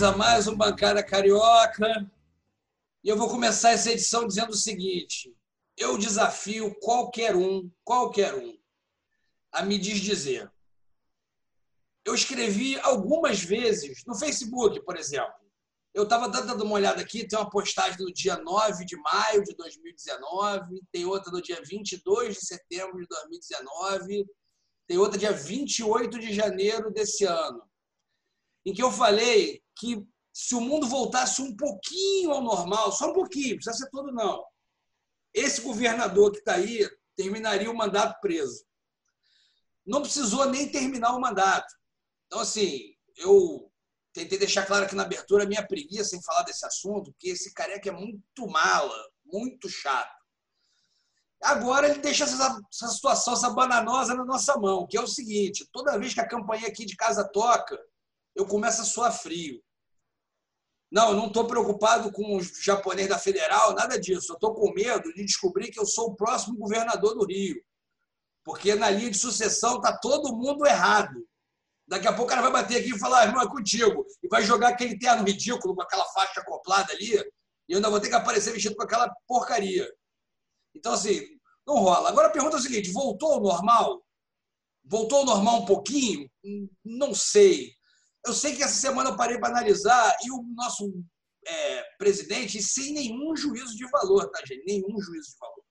Chegamos a mais um Bancada Carioca e eu vou começar essa edição dizendo o seguinte: eu desafio qualquer um, qualquer um, a me desdizer. Eu escrevi algumas vezes no Facebook, por exemplo. Eu estava dando uma olhada aqui, tem uma postagem do dia 9 de maio de 2019, tem outra no dia 22 de setembro de 2019, tem outra dia 28 de janeiro desse ano em que eu falei que se o mundo voltasse um pouquinho ao normal, só um pouquinho, precisa ser todo não, esse governador que está aí terminaria o mandato preso. Não precisou nem terminar o mandato. Então, assim, eu tentei deixar claro aqui na abertura a minha preguiça em falar desse assunto, porque esse careca é muito mala, muito chato. Agora ele deixa essa, essa situação, essa bananosa na nossa mão, que é o seguinte: toda vez que a campanha aqui de casa toca, eu começo a suar frio. Não, eu não estou preocupado com os japoneses da Federal, nada disso. Eu estou com medo de descobrir que eu sou o próximo governador do Rio. Porque na linha de sucessão está todo mundo errado. Daqui a pouco o cara vai bater aqui e falar, ah, irmão, é contigo. E vai jogar aquele terno ridículo com aquela faixa acoplada ali. E eu ainda vou ter que aparecer vestido com aquela porcaria. Então, assim, não rola. Agora a pergunta é a seguinte: voltou ao normal? Voltou ao normal um pouquinho? Não sei. Eu sei que essa semana eu parei para analisar e o nosso é, presidente, sem nenhum juízo de valor, tá, gente? Nenhum juízo de valor.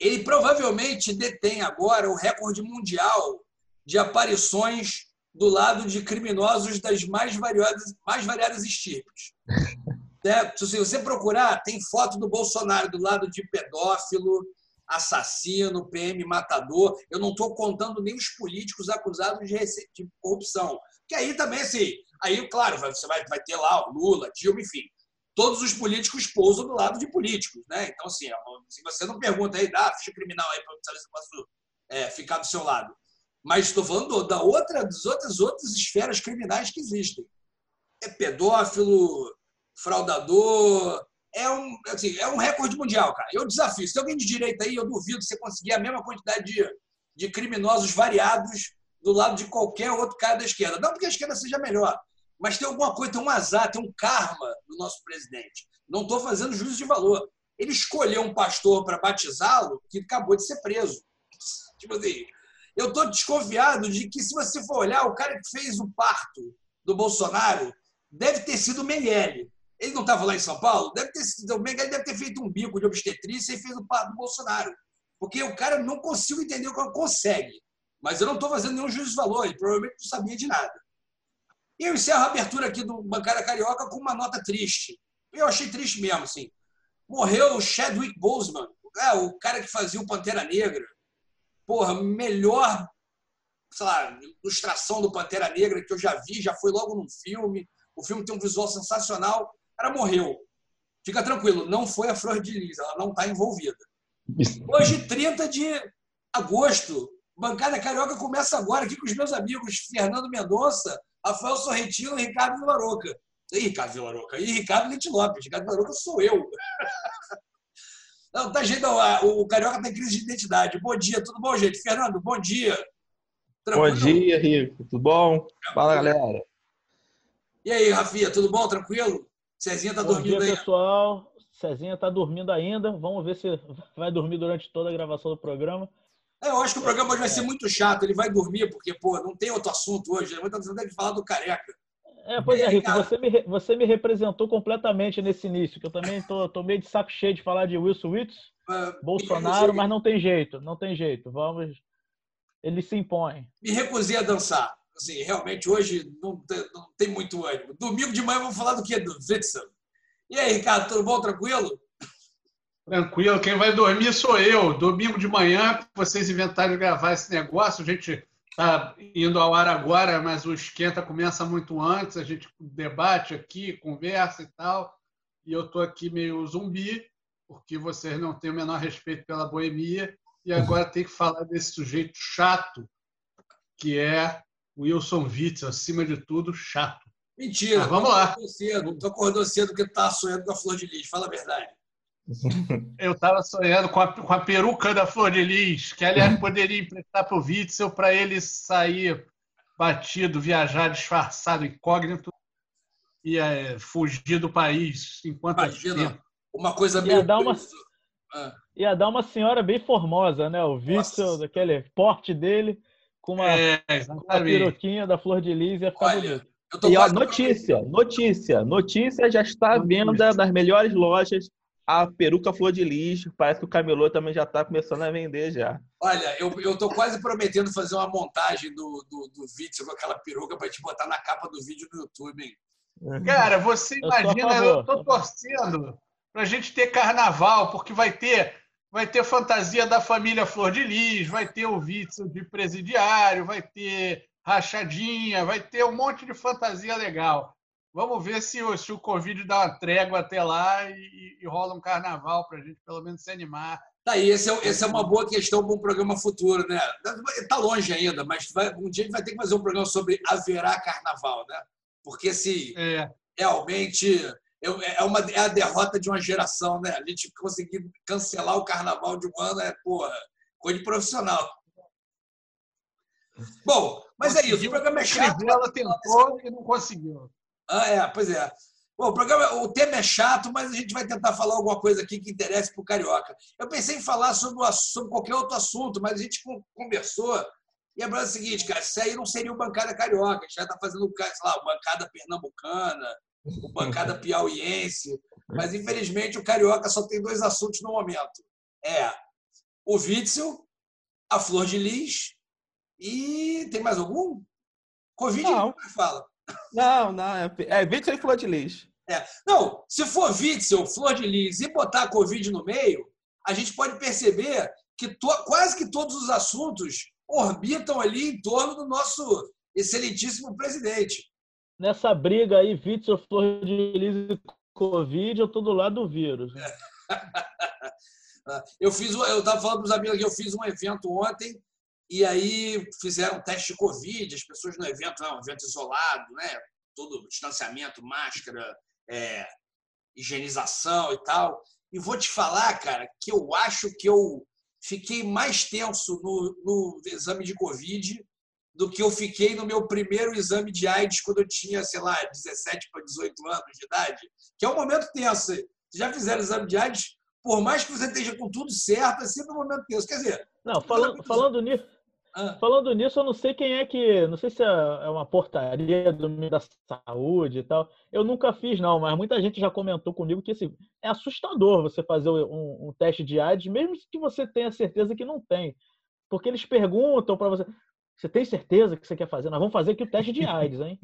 Ele provavelmente detém agora o recorde mundial de aparições do lado de criminosos das mais variadas, mais variadas estirpes. Certo? Se você procurar, tem foto do Bolsonaro do lado de pedófilo, assassino, PM matador. Eu não estou contando nem os políticos acusados de, de corrupção. Que aí também, assim, aí, claro, você vai, vai ter lá o Lula, Dilma, enfim. Todos os políticos pousam do lado de políticos, né? Então, assim, se você não pergunta aí, dá ficha criminal aí para saber se eu posso é, ficar do seu lado. Mas estou falando da outra, das outras, outras esferas criminais que existem. É pedófilo, fraudador, é um, assim, é um recorde mundial, cara. Eu desafio. Se tem alguém de direita aí, eu duvido você conseguir a mesma quantidade de, de criminosos variados do lado de qualquer outro cara da esquerda. Não porque a esquerda seja melhor, mas tem alguma coisa, tem um azar, tem um karma do nosso presidente. Não estou fazendo juízo de valor. Ele escolheu um pastor para batizá-lo que acabou de ser preso. Tipo assim, eu estou desconfiado de que, se você for olhar, o cara que fez o parto do Bolsonaro deve ter sido o Mengele. Ele não estava lá em São Paulo? Deve ter, o Mengele deve ter feito um bico de obstetrícia e fez o parto do Bolsonaro. Porque o cara não consigo entender o que consegue. Mas eu não estou fazendo nenhum juízo de valor, ele provavelmente não sabia de nada. E eu encerro a abertura aqui do Bancária Carioca com uma nota triste. Eu achei triste mesmo, assim. Morreu o Chadwick Boseman, é, o cara que fazia o Pantera Negra. Porra, melhor, sei lá, ilustração do Pantera Negra que eu já vi, já foi logo num filme. O filme tem um visual sensacional cara morreu. Fica tranquilo, não foi a Flor de Lis, ela não está envolvida. Hoje, 30 de agosto, Bancada Carioca começa agora aqui com os meus amigos Fernando Mendonça, Rafael Sorrentino e Ricardo Vilaroca. E Ricardo Vilaroca. E Ricardo Lente Lopes. Ricardo Vilaroca sou eu. Não, tá jeito, o Carioca tem crise de identidade. Bom dia, tudo bom, gente? Fernando, bom dia. Tranquilo? Bom dia, Rico. Tudo bom? Fala, galera. E aí, Rafinha, tudo bom? Tranquilo? Cezinha tá Bom dormindo dia, aí. pessoal. Cezinha tá dormindo ainda. Vamos ver se vai dormir durante toda a gravação do programa. É, eu acho que o programa hoje vai ser muito chato. Ele vai dormir, porque, pô, não tem outro assunto hoje. Muita gente que falar do careca. É, pois é, Rico, você me, você me representou completamente nesse início, que eu também tô, tô meio de saco cheio de falar de Wilson Witts, uh, Bolsonaro, mas não tem jeito, não tem jeito. Vamos. Ele se impõe. Me recusei a dançar assim, realmente hoje não tem, não tem muito ânimo. Domingo de manhã vamos falar do que? Do Witzel. E aí, Ricardo, tudo bom? Tranquilo? Tranquilo, quem vai dormir sou eu. Domingo de manhã, vocês inventaram gravar esse negócio, a gente está indo ao ar agora, mas o esquenta começa muito antes, a gente debate aqui, conversa e tal, e eu estou aqui meio zumbi, porque vocês não têm o menor respeito pela boemia, e agora tem que falar desse sujeito chato, que é Wilson Witts, acima de tudo, chato. Mentira. Mas vamos lá. Cedo. Tu acordou cedo porque tu estava sonhando com a Flor de Lis. Fala a verdade. Eu estava sonhando com a, com a, peruca da Flor de Lis, que aliás poderia emprestar para o Witzel para ele sair batido, viajar disfarçado, incógnito, e é, fugir do país enquanto Imagina, uma coisa meio. Ia dar uma, ah. ia dar uma senhora bem formosa, né? O Witzel, daquele porte dele, com uma, é, uma peruquinha da Flor de Lis, ia ficar Olha, bonito. E ó, notícia, notícia, notícia já está à venda nas melhores lojas a peruca flor de lixo. Parece que o camelô também já está começando a vender já. Olha, eu, eu tô quase prometendo fazer uma montagem do, do, do vídeo com aquela peruca para te botar na capa do vídeo no YouTube, hein? Cara, você imagina, eu, eu tô torcendo para a gente ter carnaval, porque vai ter vai ter fantasia da família Flor de Lis, vai ter o Witzel de presidiário, vai ter rachadinha, vai ter um monte de fantasia legal. Vamos ver se o, se o Covid dá uma trégua até lá e, e rola um carnaval para a gente pelo menos se animar. Tá aí, esse é, esse é uma boa questão para um programa futuro, né? Está longe ainda, mas vai, um dia a gente vai ter que fazer um programa sobre haverá carnaval, né? Porque se é. realmente é, uma, é a derrota de uma geração, né? A gente conseguir cancelar o carnaval de um ano é, porra, coisa de profissional. Bom, mas é isso, o programa é chato. Ela tentou e não conseguiu. Ah, é, pois é. Bom, o, programa, o tema é chato, mas a gente vai tentar falar alguma coisa aqui que interesse para o Carioca. Eu pensei em falar sobre, sobre qualquer outro assunto, mas a gente conversou e a verdade é o seguinte, cara, isso aí não seria o Bancada Carioca. A gente já está fazendo, sei lá, o Bancada Pernambucana, Bancada Piauiense. Mas, infelizmente, o Carioca só tem dois assuntos no momento. É o Witzel, a Flor de Lis e... Tem mais algum? Covid, não. fala. Não, não. É, é Witzel e Flor de Lis. É. Não, se for Witzel, Flor de Lis e botar a Covid no meio, a gente pode perceber que to, quase que todos os assuntos orbitam ali em torno do nosso excelentíssimo presidente. Nessa briga aí, Witzel, Flor de Lis e Covid, eu estou do lado do vírus. eu fiz, eu estava falando para os amigos que eu fiz um evento ontem e aí fizeram teste de Covid, as pessoas no evento, é um evento isolado, né? todo distanciamento, máscara, é, higienização e tal. E vou te falar, cara, que eu acho que eu fiquei mais tenso no, no exame de Covid do que eu fiquei no meu primeiro exame de AIDS quando eu tinha, sei lá, 17 para 18 anos de idade, que é um momento tenso. Vocês já fizeram exame de AIDS? Por mais que você esteja com tudo certo, é sempre um momento tenso. Quer dizer, não, falando, falando nisso, ah. Falando nisso, eu não sei quem é que. Não sei se é, é uma portaria do Ministério da Saúde e tal. Eu nunca fiz, não, mas muita gente já comentou comigo que assim, é assustador você fazer um, um teste de AIDS, mesmo que você tenha certeza que não tem. Porque eles perguntam para você: você tem certeza que você quer fazer? Nós vamos fazer aqui o teste de AIDS, hein?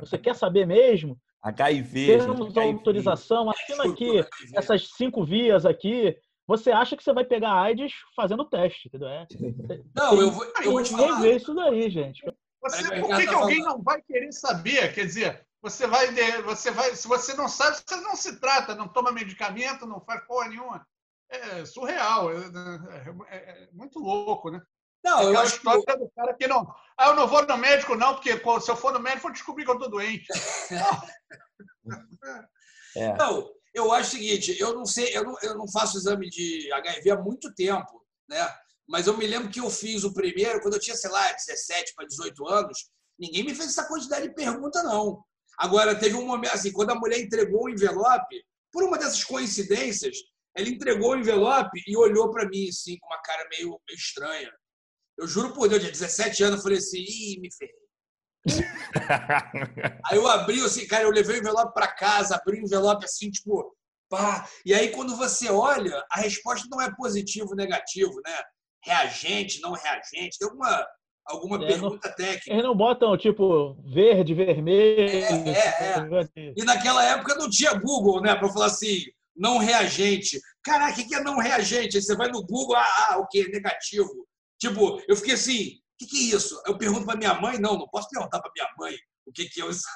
Você quer saber mesmo? HIV. Temos autorização, assina aqui essas cinco vias aqui. Você acha que você vai pegar AIDS fazendo teste, entendeu? É, não, eu vou, eu vou te falar. ver isso daí, gente. Você, por que, que alguém não vai querer saber? Quer dizer, você vai, você vai, se você não sabe, você não se trata, não toma medicamento, não faz porra nenhuma. É surreal, é, é, é, é muito louco, né? Não, é eu acho história que... do cara que não. Ah, eu não vou no médico, não, porque se eu for no médico, eu descobrir que eu estou doente. é. Não, eu acho o seguinte, eu não sei, eu não, eu não faço exame de HIV há muito tempo, né? Mas eu me lembro que eu fiz o primeiro quando eu tinha, sei lá, 17 para 18 anos. Ninguém me fez essa quantidade de pergunta, não. Agora, teve um momento, assim, quando a mulher entregou o envelope, por uma dessas coincidências, ela entregou o envelope e olhou para mim, assim, com uma cara meio, meio estranha. Eu juro por Deus, tinha 17 anos, eu falei assim, ih, me ferrei. aí eu abri, assim, cara, eu levei o envelope para casa, abri o envelope assim, tipo, pá. E aí, quando você olha, a resposta não é positivo ou negativo, né? Reagente, não reagente. Tem alguma, alguma é, pergunta não, técnica. Eles não botam, tipo, verde, vermelho. É, é, é. E naquela época não tinha Google, né? Para falar assim, não reagente. Caraca, o que é não reagente? Aí você vai no Google, ah, ah o que? Negativo. Tipo, eu fiquei assim, que, que é isso? Eu pergunto para minha mãe? Não, não posso perguntar para minha mãe o que, que é o exame.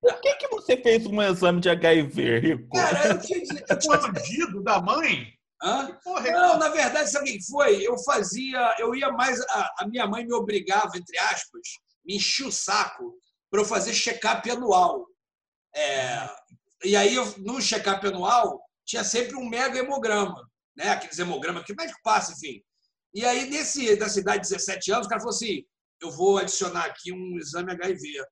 Por que, que você fez um exame de HIV, Rico? Cara, eu tinha, eu tinha... da mãe? Hã? Porra, não, na verdade, sabe o que foi? Eu fazia, eu ia mais. A, a minha mãe me obrigava, entre aspas, me enchia o saco para eu fazer check-up anual. É, e aí, eu, no check-up anual, tinha sempre um mega hemograma, né? aqueles hemogramas que o médico passa, enfim. E aí, nesse, da cidade de 17 anos, o cara falou assim: eu vou adicionar aqui um exame HIV.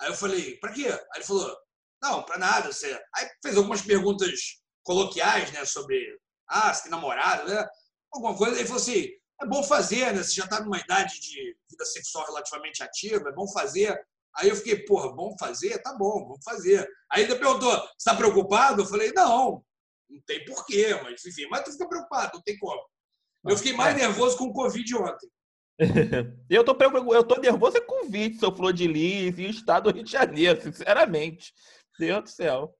Aí eu falei, para quê? Aí ele falou, não, para nada. Você... Aí fez algumas perguntas coloquiais, né, sobre, ah, você tem namorado, né? Alguma coisa. Ele falou assim, é bom fazer, né? Você já está numa idade de vida sexual relativamente ativa, é bom fazer. Aí eu fiquei, porra, bom fazer? Tá bom, vamos fazer. Aí ele perguntou, você está preocupado? Eu falei, não, não tem porquê, mas enfim, mas tu fica preocupado, não tem como. Eu fiquei mais é. nervoso com o Covid ontem. eu, tô, eu tô nervoso é com o Convite, seu Flor de Lis e o estado do Rio de Janeiro, sinceramente. Deus do céu.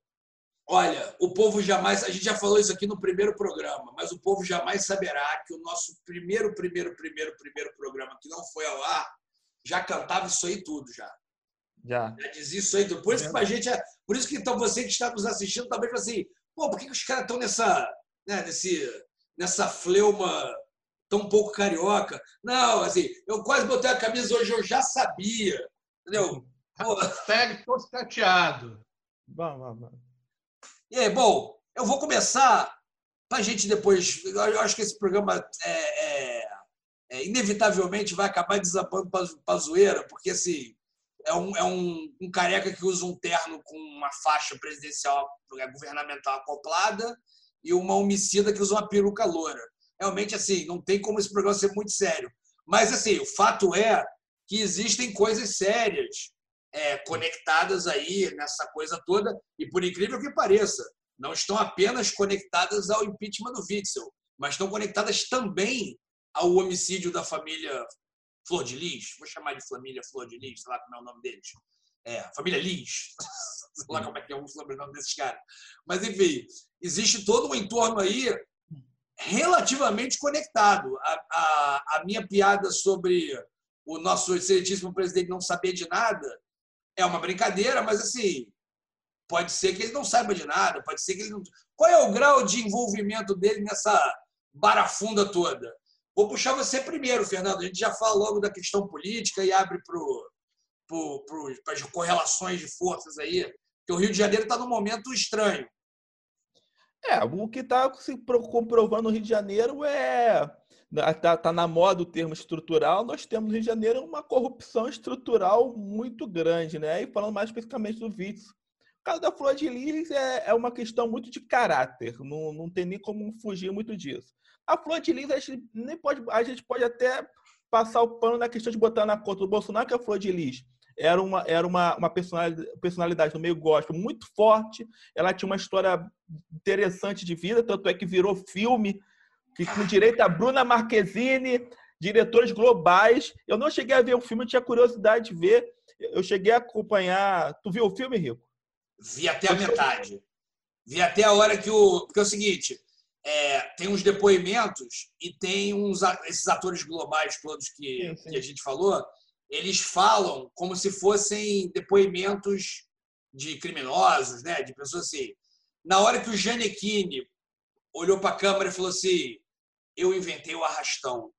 Olha, o povo jamais, a gente já falou isso aqui no primeiro programa, mas o povo jamais saberá que o nosso primeiro, primeiro, primeiro, primeiro programa que não foi ao ar já cantava isso aí tudo já. Já. Já dizia isso aí tudo. Por isso que a gente, é, por isso que então você que está nos assistindo fala assim, pô, por que, que os caras estão nessa, né, nesse, nessa fleuma tão pouco carioca. Não, assim, eu quase botei a camisa hoje, eu já sabia. Entendeu? Pega, tô chateado. Vamos, vamos. E aí, bom, eu vou começar para a gente depois. Eu acho que esse programa é, é, é, inevitavelmente vai acabar desabando para a zoeira, porque assim, é, um, é um, um, careca que usa um terno com uma faixa presidencial governamental acoplada e uma homicida que usa uma peruca loura realmente assim, não tem como esse programa ser muito sério. Mas assim, o fato é que existem coisas sérias é, conectadas aí nessa coisa toda, e por incrível que pareça, não estão apenas conectadas ao impeachment do Witzel, mas estão conectadas também ao homicídio da família Flor de Lis, vou chamar de família Flor de Lis, sei lá como é o nome deles. É, família Lis, sei lá como é que é o sobrenome desses caras. Mas, enfim, existe todo um entorno aí relativamente conectado. A, a, a, minha piada sobre o nosso excelentíssimo presidente não saber de nada é uma brincadeira, mas assim, pode ser que ele não saiba de nada, pode ser que ele não. Qual é o grau de envolvimento dele nessa barafunda toda? Vou puxar você primeiro, Fernando. A gente já fala logo da questão política e abre para as correlações de forças aí, que o Rio de Janeiro está num momento estranho. É, o que está se comprovando no Rio de Janeiro é. Está tá na moda o termo estrutural. Nós temos no Rio de Janeiro uma corrupção estrutural muito grande, né? E falando mais especificamente do Vício. O caso da Flor de Lis é, é uma questão muito de caráter, não, não tem nem como fugir muito disso. A Flor de Lis, a gente, nem pode, a gente pode até passar o pano na questão de botar na conta do Bolsonaro que a Flor de Lis era uma, era uma, uma personalidade, personalidade no meio gospel muito forte. Ela tinha uma história interessante de vida, tanto é que virou filme, que com direito a Bruna Marquezine, diretores globais. Eu não cheguei a ver o filme, eu tinha curiosidade de ver. Eu cheguei a acompanhar. Tu viu o filme, Rico? Vi até a metade. Vi até a hora que o. Porque é o seguinte. É, tem uns depoimentos e tem uns esses atores globais todos que, sim, sim. que a gente falou eles falam como se fossem depoimentos de criminosos, né? de pessoas assim. Na hora que o Janequine olhou para a câmera e falou assim: Eu inventei o arrastão.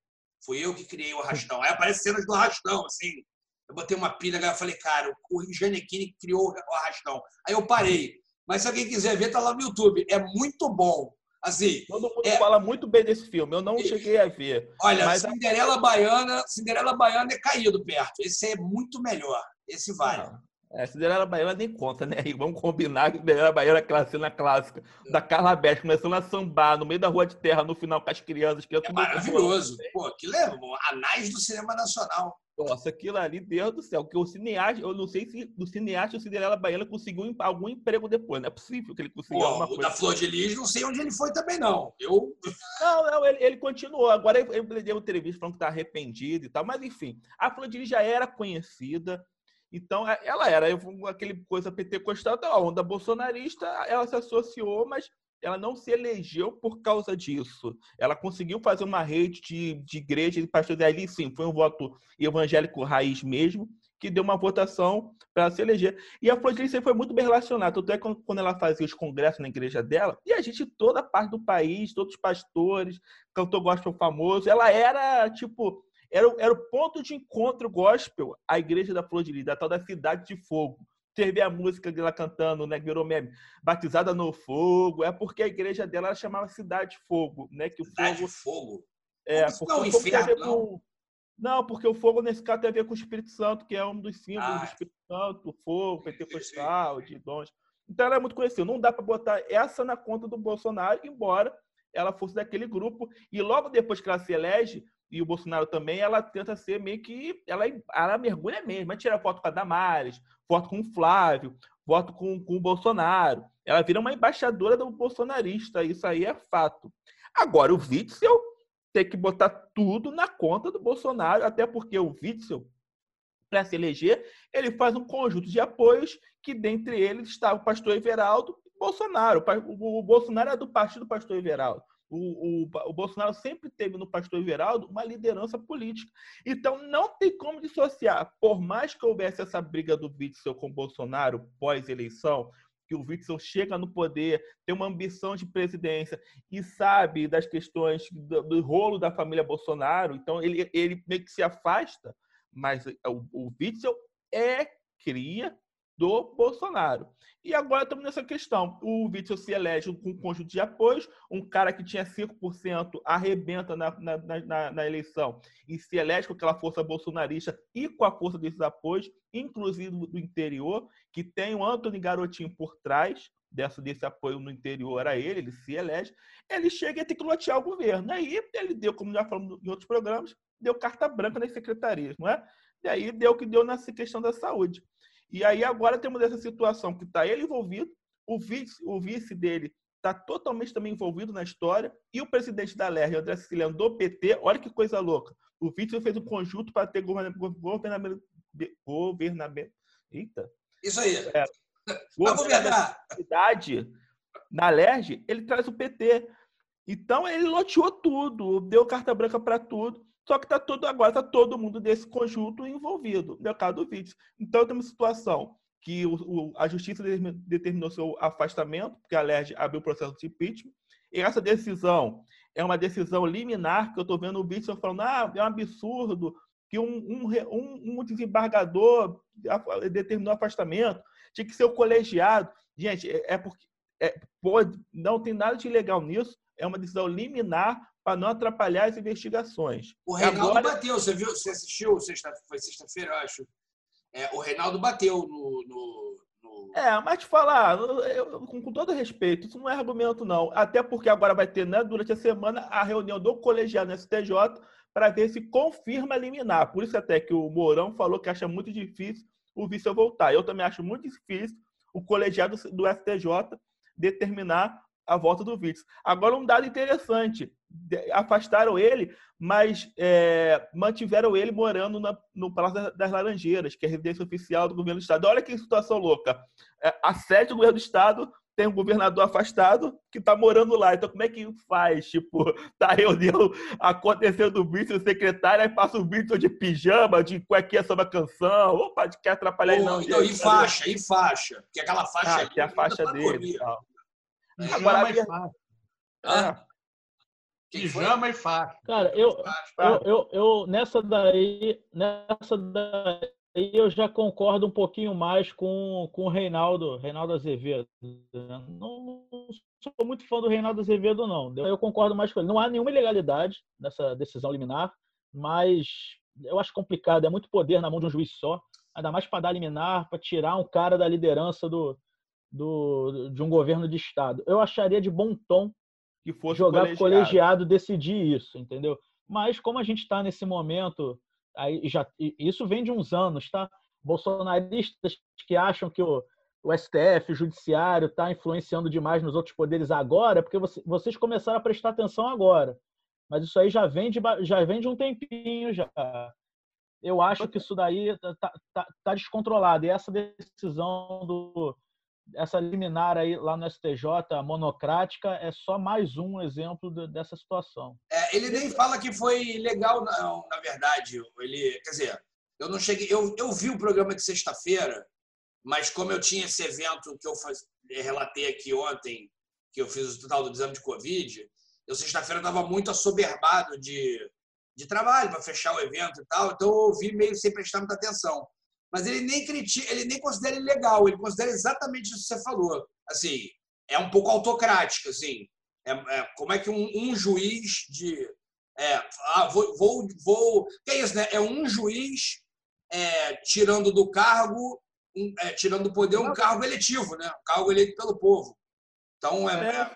Fui eu que criei o arrastão. Aí aparece cenas do arrastão, assim. Eu botei uma pilha e falei, cara, o Janequine criou o arrastão. Aí eu parei. Mas se alguém quiser ver, tá lá no YouTube. É muito bom. Assim, Todo mundo é... fala muito bem desse filme. Eu não cheguei a ver. Olha, mas... Cinderela Baiana, Cinderela Baiana é caído perto. Esse é muito melhor. Esse vale. Não. É, Cinderela Baiana nem conta, né? E vamos combinar que Cinderela Baiana é aquela cena clássica da Carla Beth começando a sambar no meio da rua de terra no final com as crianças. Que é maravilhoso. Pô, aquilo é anais do cinema nacional. Nossa, aquilo ali, Deus do céu, que o cineasta, eu não sei se do cineasta o Cinderela Baiana conseguiu algum emprego depois, não é possível que ele conseguiu Pô, alguma o coisa. da Flor de Lis, não sei onde ele foi também, não. Eu... Não, não, ele, ele continuou. Agora ele, ele deu entrevista falando que está arrependido e tal, mas enfim, a Flor de Lis já era conhecida, então é, ela era aquele coisa pentecostal da onda bolsonarista, ela se associou, mas ela não se elegeu por causa disso. Ela conseguiu fazer uma rede de, de igreja de pastores ali, sim, foi um voto evangélico raiz mesmo, que deu uma votação para se eleger. E a Flor foi muito bem relacionada. Tanto é quando ela fazia os congressos na igreja dela, e a gente, toda parte do país, todos os pastores, cantor gospel famoso, ela era, tipo, era, era o ponto de encontro gospel, a igreja da Flor de Lis, da tal da Cidade de Fogo teve a música dela cantando, né, que virou meme, batizada no fogo, é porque a igreja dela chamava Cidade de Fogo, né, que o Cidade fogo, fogo é, porque não, o fogo inferno, não. Não, porque o fogo, nesse caso, tem a ver com o Espírito Santo, que é um dos símbolos ah. do Espírito Santo, o fogo, pentecostal, de dons. Então ela é muito conhecida. Não dá para botar essa na conta do Bolsonaro, embora ela fosse daquele grupo. E logo depois que ela se elege, e o Bolsonaro também, ela tenta ser meio que. Ela, ela mergulha mesmo. Ela tira foto com a Damares, foto com o Flávio, foto com, com o Bolsonaro. Ela vira uma embaixadora do bolsonarista. Isso aí é fato. Agora, o Witzel tem que botar tudo na conta do Bolsonaro, até porque o Witzel para se eleger, ele faz um conjunto de apoios que, dentre eles, está o pastor Everaldo e Bolsonaro. O, Bolsonaro é do partido do pastor Everaldo. O, o, o, Bolsonaro sempre teve no pastor Everaldo uma liderança política. Então, não tem como dissociar. Por mais que houvesse essa briga do Witzel com o Bolsonaro pós-eleição, que o Witzel chega no poder, tem uma ambição de presidência e sabe das questões do, do rolo da família Bolsonaro, então ele, ele meio que se afasta mas o, o Witzel é cria do Bolsonaro. E agora estamos nessa questão. O Witzel se elege com um conjunto de apoios, um cara que tinha 5% arrebenta na, na, na, na, eleição e se elege com aquela força bolsonarista e com a força desses apoios, inclusive do interior, que tem o Antônio Garotinho por trás dessa, desse apoio no interior a ele, ele se elege, ele chega a ter que lotear o governo. Aí ele deu, como já falamos em outros programas, deu carta branca nas secretarias, não é? E aí deu o que deu nessa questão da saúde. E aí agora temos essa situação que está ele envolvido, o vice, o vice dele está totalmente também envolvido na história, e o presidente da LER, André Siciliano, do PT, olha que coisa louca. O vice fez um conjunto para ter governamento. governamento eita. Isso aí. É, governabilidade na LERJ, ele traz o PT. Então ele loteou tudo, deu carta branca para tudo. Só que tá todo, agora está todo mundo desse conjunto envolvido, no caso do vídeo. Então, temos uma situação que o, o, a justiça determinou seu afastamento, porque a LERJ abriu o processo de impeachment. E essa decisão é uma decisão liminar, que eu estou vendo o vídeo falando, ah, é um absurdo que um, um, um desembargador determinou afastamento, tinha que ser o colegiado. Gente, é, é porque é, pode, não tem nada de ilegal nisso, é uma decisão liminar para não atrapalhar as investigações. O Reinaldo Agora... bateu, você viu? Você assistiu? Sexta, foi sexta-feira, eu acho. É, o Reinaldo bateu no, no, no... É, mas te falar, eu, com, com, todo respeito, isso não é argumento, não. Até porque agora vai ter, né, durante a semana, a reunião do colegiado no STJ para ver se confirma liminar. Por isso até que o Mourão falou que acha muito difícil o vice voltar. Eu também acho muito difícil o colegiado do STJ determinar a volta do Witzel. Agora, um dado interessante: afastaram ele, mas é, mantiveram ele morando na, no Palácio das Laranjeiras, que é a residência oficial do governo do Estado. Olha que situação louca. É, a sede do governo do Estado tem um governador afastado que está morando lá. Então, como é que faz? Tipo, tá reunião acontecendo o vice, o secretário, aí passa o vice de pijama, de cuequinha sobre a canção. Opa, de quer atrapalhar ele não. Então, e faixa, e faixa. Porque aquela faixa ah, ali, que é a faixa dele e tal. Pijama e faixa. Ah. Pijama e faixa. Cara, eu, eu, eu, eu, nessa daí, nessa daí eu já concordo um pouquinho mais com, com o Reinaldo, Reinaldo Azevedo. Não, não sou muito fã do Reinaldo Azevedo, não. Eu concordo mais com ele. Não há nenhuma ilegalidade nessa decisão liminar, mas eu acho complicado. É muito poder na mão de um juiz só. Ainda mais para dar liminar, para tirar um cara da liderança do, do, de um governo de Estado. Eu acharia de bom tom que fosse jogar colegiado. colegiado decidir isso, entendeu? Mas como a gente está nesse momento, aí já isso vem de uns anos, tá? Bolsonaristas que acham que o, o STF, o judiciário, está influenciando demais nos outros poderes agora, porque você, vocês começaram a prestar atenção agora. Mas isso aí já vem de, já vem de um tempinho já. Eu acho que isso daí está tá, tá, descontrolado. E essa decisão do, essa liminar aí lá no STJ, monocrática, é só mais um exemplo de, dessa situação. É, ele nem fala que foi legal, não, na verdade. Ele, quer dizer, eu não cheguei, eu, eu vi o programa de sexta-feira, mas como eu tinha esse evento que eu faz, relatei aqui ontem, que eu fiz o total do exame de Covid, eu sexta-feira estava muito assoberbado de, de trabalho para fechar o evento e tal, então eu ouvi meio sem prestar muita atenção mas ele nem critica, ele nem considera ilegal, ele considera exatamente isso que você falou. Assim, é um pouco autocrático, assim. É, é como é que um, um juiz de É, ah, vou, vou, vou. Que é isso, né? É um juiz é, tirando do cargo, um, é, tirando do poder um cargo eletivo, né? Um cargo eleito pelo povo. Então é. é...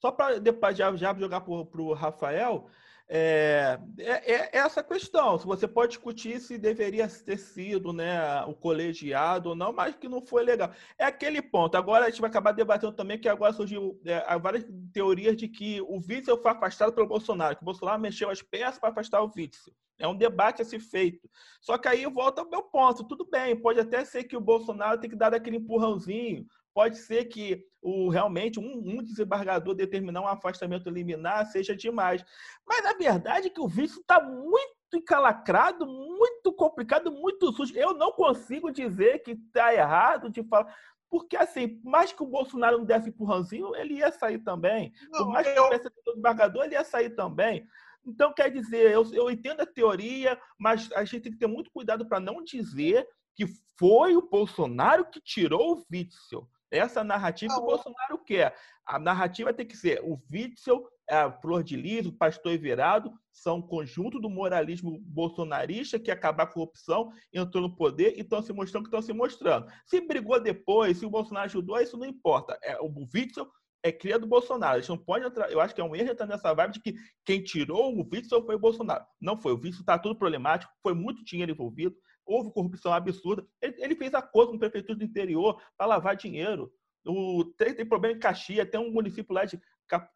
Só para depois já, já jogar para o Rafael, é, é, é, essa questão. Se você pode discutir se deveria ter sido né, o colegiado ou não, mas que não foi legal. É aquele ponto. Agora a gente vai acabar debatendo também que agora surgiu é, várias teorias de que o Witzel foi afastado pelo Bolsonaro, que o Bolsonaro mexeu as peças para afastar o Witzel. É um debate a ser feito. Só que aí volta ao meu ponto. Tudo bem, pode até ser que o Bolsonaro tenha que dar aquele empurrãozinho pode ser que o, realmente um, um desembargador determinar um afastamento liminar seja demais. Mas a verdade é que o vício está muito encalacrado, muito complicado, muito sujo. Eu não consigo dizer que está errado de falar. Porque, assim, mais que o Bolsonaro não desse empurrãozinho, ele ia sair também. Não, Por mais eu... que tivesse desembargador, ele ia sair também. Então, quer dizer, eu, eu entendo a teoria, mas a gente tem que ter muito cuidado para não dizer que foi o Bolsonaro que tirou o Witzel. Essa narrativa que o Bolsonaro quer. A narrativa tem que ser o Witzel, a Flor de Lis, o Pastor Everado, são um conjunto do moralismo bolsonarista que acabar com a corrupção, entrou no poder e estão se mostrando que estão se mostrando. Se brigou depois, se o Bolsonaro ajudou, isso não importa. É, o Witzel é cria do Bolsonaro. A gente não pode entrar. Eu acho que é um erro entrar nessa vibe de que quem tirou o Witzel foi o Bolsonaro. Não foi. O Witzel está tudo problemático, foi muito dinheiro envolvido houve corrupção absurda. Ele, ele fez acordo com o prefeitura do interior para lavar dinheiro. O, tem, tem problema em Caxias, tem um município lá de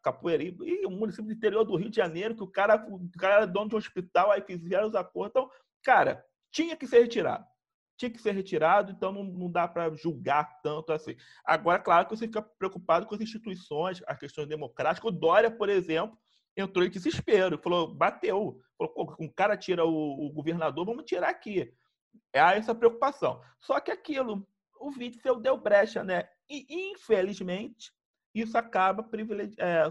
Capoeiriba, e um município do interior do Rio de Janeiro, que o cara, o cara era dono de um hospital, aí fizeram os acordos. Então, cara, tinha que ser retirado. Tinha que ser retirado, então não, não dá para julgar tanto assim. Agora, claro que você fica preocupado com as instituições, as questões democráticas. O Dória, por exemplo, entrou em desespero, falou, bateu. Falou, um cara tira o, o governador, vamos tirar aqui. Há essa preocupação. Só que aquilo, o Witzel deu brecha, né? E, infelizmente, isso acaba privilegi é,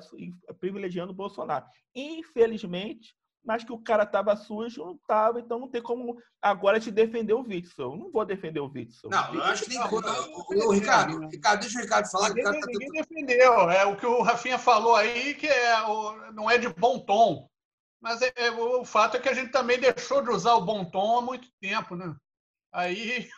privilegiando o Bolsonaro. Infelizmente, mas que o cara estava sujo, não estava, então não tem como agora te defender o Witzel. Não vou defender o Witzel. Não, eu acho que nem. O, Ricardo, Ricardo, deixa o Ricardo falar. Ninguém, que tá ninguém defendeu. É o que o Rafinha falou aí, que é, não é de bom tom. Mas é, é, o fato é que a gente também deixou de usar o bom tom há muito tempo, né? Aí,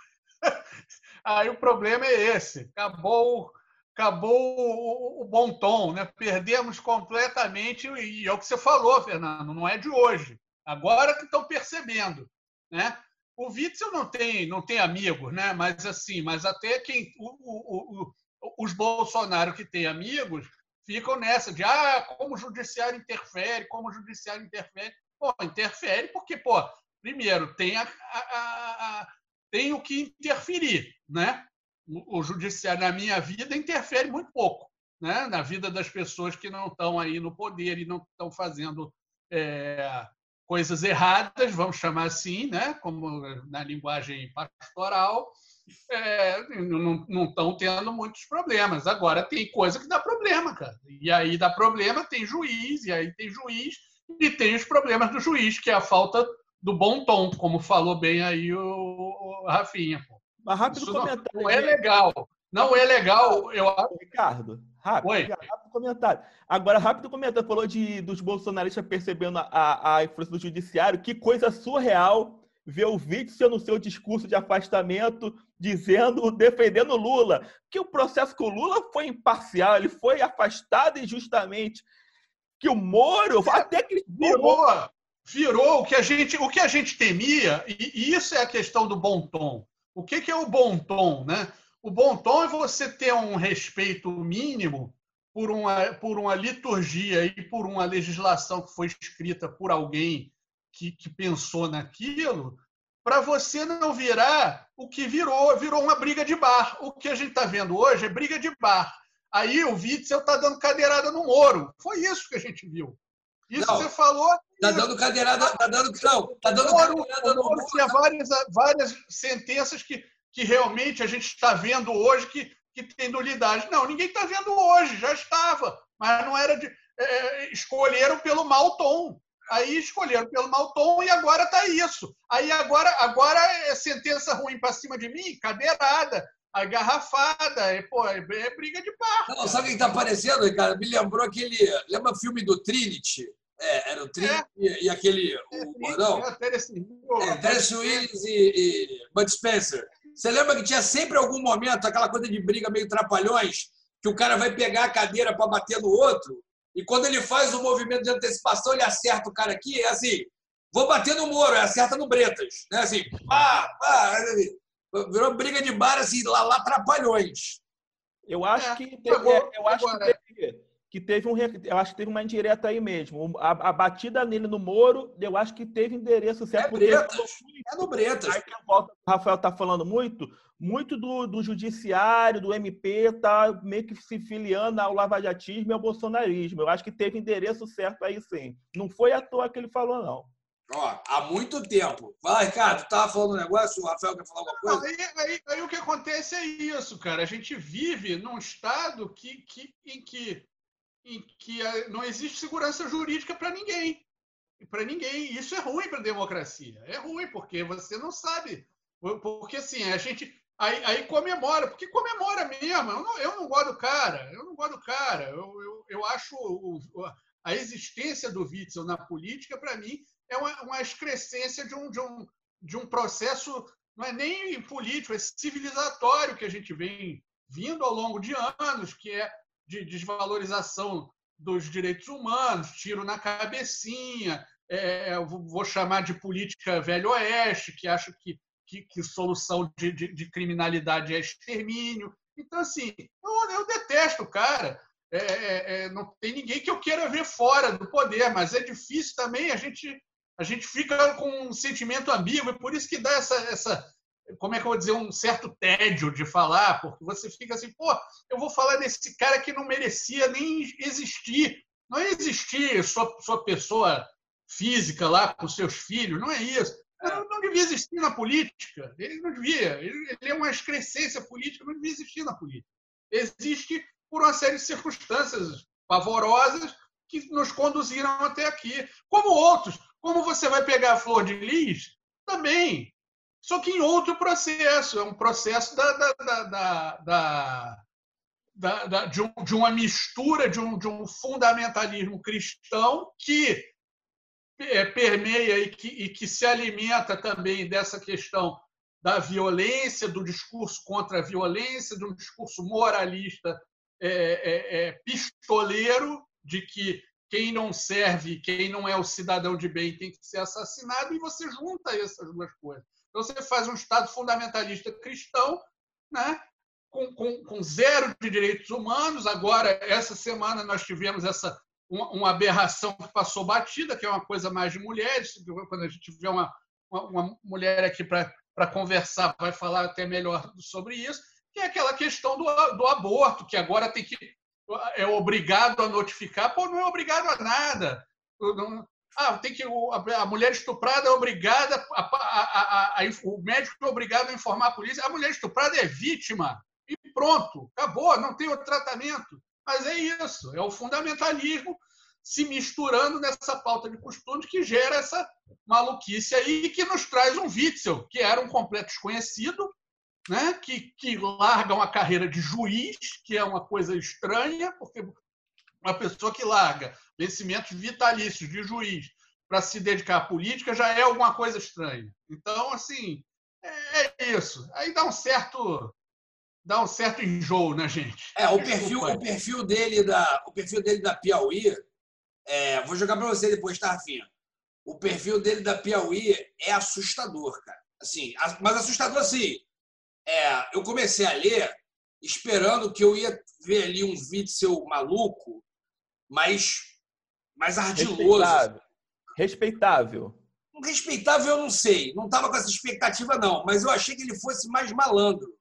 aí o problema é esse. Acabou, acabou o, o bom tom, né? Perdemos completamente e é o que você falou, Fernando. Não é de hoje. Agora que estão percebendo, né? O Witzel não tem, não tem amigos, né? Mas assim, mas até quem o, o, os Bolsonaro que têm amigos ficam nessa de ah, como o judiciário interfere, como o judiciário interfere. Pô, interfere porque, pô, primeiro, tem, a, a, a, tem o que interferir, né? O, o judiciário, na minha vida, interfere muito pouco, né? Na vida das pessoas que não estão aí no poder e não estão fazendo é, coisas erradas, vamos chamar assim, né? Como na linguagem pastoral, é, não estão tendo muitos problemas. Agora, tem coisa que dá problema, cara. E aí dá problema, tem juiz, e aí tem juiz, e tem os problemas do juiz, que é a falta do bom tom, como falou bem aí o, o Rafinha. Pô. Mas rápido Isso comentário. Não, não é legal. Não é legal, eu acho. Ricardo, rápido, Oi. rápido comentário. Agora, rápido comentário. Falou de, dos bolsonaristas percebendo a, a influência do judiciário. Que coisa surreal ver o Witzel no seu discurso de afastamento dizendo, defendendo Lula, que o processo com o Lula foi imparcial, ele foi afastado injustamente, que o Moro é, até que virou, virou o que a gente, o que a gente temia, e, e isso é a questão do bom tom. O que, que é o bom tom, né? O bom tom é você ter um respeito mínimo por uma, por uma liturgia e por uma legislação que foi escrita por alguém que, que pensou naquilo, para você não virar o que virou, virou uma briga de bar. O que a gente está vendo hoje é briga de bar. Aí o Witzel está dando cadeirada no Moro. Foi isso que a gente viu. Isso não, você falou. Está dando cadeirada, está dando, não, tá dando Moro, cadeirada no Moro. Tinha várias, várias sentenças que, que realmente a gente está vendo hoje que, que tem nulidade. Não, ninguém está vendo hoje, já estava. Mas não era de. É, escolheram pelo mau tom. Aí escolheram pelo mau tom e agora está isso. Aí agora, agora é sentença ruim para cima de mim, cadeirada, agarrafada, é, pô, é, é briga de barco. Não, sabe o que está aparecendo, cara? Me lembrou aquele. Lembra o filme do Trinity? É, era o Trim é. e, e, aquele, o gordão. É, Terence é, Williams e, e Bud Spencer. Você lembra que tinha sempre algum momento, aquela coisa de briga meio trapalhões, que o cara vai pegar a cadeira para bater no outro, e quando ele faz o movimento de antecipação, ele acerta o cara aqui, é assim, vou bater no Moro, acerta no Bretas. Né? Assim, pá, pá, virou briga de bar, assim, lá, lá trapalhões. Eu acho é, que teve, é, eu acho que teve, que teve um, eu acho que teve uma indireta aí mesmo. A, a, batida nele no Moro, eu acho que teve endereço certo. É Bretas. É no Bretas. Aí que o Rafael tá falando muito, muito do, do judiciário, do MP, tá meio que se filiando ao lavajatismo e ao bolsonarismo. Eu acho que teve endereço certo aí sim. Não foi à toa que ele falou, não. Ó, há muito tempo. Vai, Ricardo, tava falando um negócio, o Rafael quer falar alguma coisa? Aí, aí, aí, o que acontece é isso, cara. A gente vive num estado que, que, em, que, em que não existe segurança jurídica para ninguém. Para ninguém. Isso é ruim para a democracia. É ruim, porque você não sabe. Porque assim, a gente. Aí, aí comemora, porque comemora mesmo. Eu não, eu não gosto do cara. Eu não gosto do cara. Eu, eu, eu acho o, a existência do Witzel na política, para mim, é uma, uma excrescência de um, de, um, de um processo, não é nem político, é civilizatório que a gente vem vindo ao longo de anos, que é de desvalorização dos direitos humanos, tiro na cabecinha, é, vou chamar de política velho oeste, que acha que, que, que solução de, de, de, criminalidade é extermínio. Então, assim, eu, eu detesto o cara. É, é, é, não tem ninguém que eu queira ver fora do poder, mas é difícil também a gente a gente fica com um sentimento ambíguo, e por isso que dá essa, essa, como é que eu vou dizer, um certo tédio de falar, porque você fica assim, pô, eu vou falar desse cara que não merecia nem existir. Não é existir sua, sua pessoa física lá com seus filhos, não é isso. Não, não devia existir na política. Ele não devia. Ele, ele é uma excrescência política, não devia existir na política. Existe por uma série de circunstâncias pavorosas que nos conduziram até aqui, como outros. Como você vai pegar a flor de lis, também. Só que em outro processo. É um processo da, da, da, da de, um, de, uma mistura de um, de um fundamentalismo cristão que permeia e que, e que se alimenta também dessa questão da violência, do discurso contra a violência, de um discurso moralista é, é, é, pistoleiro, de que quem não serve, quem não é o cidadão de bem tem que ser assassinado, e você junta essas duas coisas. Então, você faz um Estado fundamentalista cristão, né? Com, com, com zero de direitos humanos. Agora, essa semana, nós tivemos essa uma, uma, aberração que passou batida, que é uma coisa mais de mulheres. Quando a gente tiver uma, uma, uma mulher aqui para conversar, vai falar até melhor sobre isso, que é aquela questão do, do aborto, que agora tem que é obrigado a notificar, pô, não é obrigado a nada. Ah, tem que a mulher estuprada é obrigada a, a, a, o médico é obrigado a informar a polícia. A mulher estuprada é vítima e pronto, acabou, não tem outro tratamento. Mas é isso, é o fundamentalismo se misturando nessa pauta de costumes que gera essa maluquice aí que nos traz um Witzel, que era um completo desconhecido, né, que, que largam a carreira de juiz, que é uma coisa estranha, porque uma pessoa que larga vencimentos vitalícios de juiz para se dedicar à política já é alguma coisa estranha. Então, assim, é, é isso. Aí dá um certo dá um certo enjoo na gente. É, o perfil, o perfil dele da, o perfil dele da Piauí, é, vou jogar para você depois, tá, Rafinha? O perfil dele da Piauí é assustador, cara. Assim, mas assustador assim, é, eu comecei a ler esperando que eu ia ver ali um Witzel maluco, mas mais ardiloso. Respeitável. Respeitável. Respeitável eu não sei, não estava com essa expectativa não, mas eu achei que ele fosse mais malandro.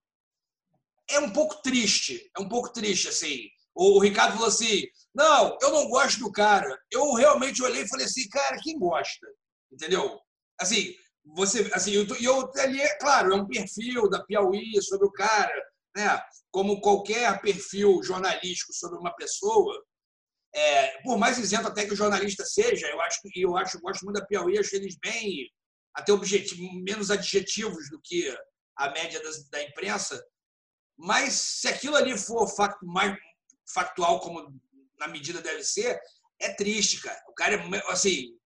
É um pouco triste, é um pouco triste assim. O Ricardo falou assim: não, eu não gosto do cara. Eu realmente olhei e falei assim, cara, quem gosta? Entendeu? Assim, você, assim, eu, eu ali, é claro, é um perfil da Piauí sobre o cara, né? Como qualquer perfil jornalístico sobre uma pessoa, é, por mais isento até que o jornalista seja, eu acho que eu acho, gosto muito da Piauí, acho eles bem até objetivo, menos adjetivos do que a média das, da imprensa. Mas se aquilo ali for facto, mais factual como na medida deve ser, é triste, cara. O cara é, assim,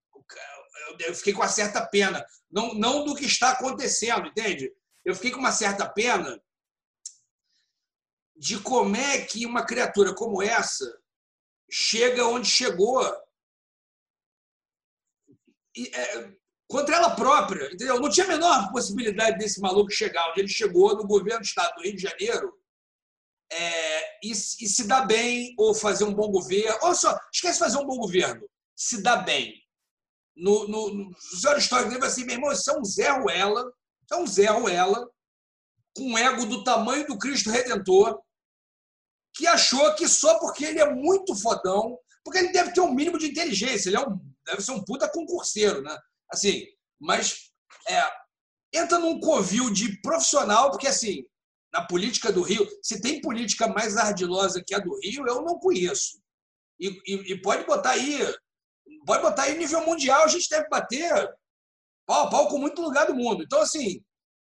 eu fiquei com uma certa pena. Não, não do que está acontecendo, entende? Eu fiquei com uma certa pena de como é que uma criatura como essa chega onde chegou e, é, contra ela própria, entendeu? Não tinha a menor possibilidade desse maluco chegar onde ele chegou no governo do estado do Rio de Janeiro é, e, e, se dar bem ou fazer um bom governo. Ou só, esquece fazer um bom governo, se dar bem. No, no, no senhor histórico dele assim, meu irmão, isso é um Zé Ruela, é um Zé Ruela, com um ego do tamanho do Cristo Redentor, que achou que só porque ele é muito fodão, porque ele deve ter um mínimo de inteligência, ele é um, deve ser um puta concurseiro, né? Assim, mas é, entra num covil de profissional, porque assim, na política do Rio, se tem política mais ardilosa que a do Rio, eu não conheço. E, e, e pode botar aí, pode botar aí nível mundial, a gente deve bater pau a pau com muito lugar do mundo. Então, assim,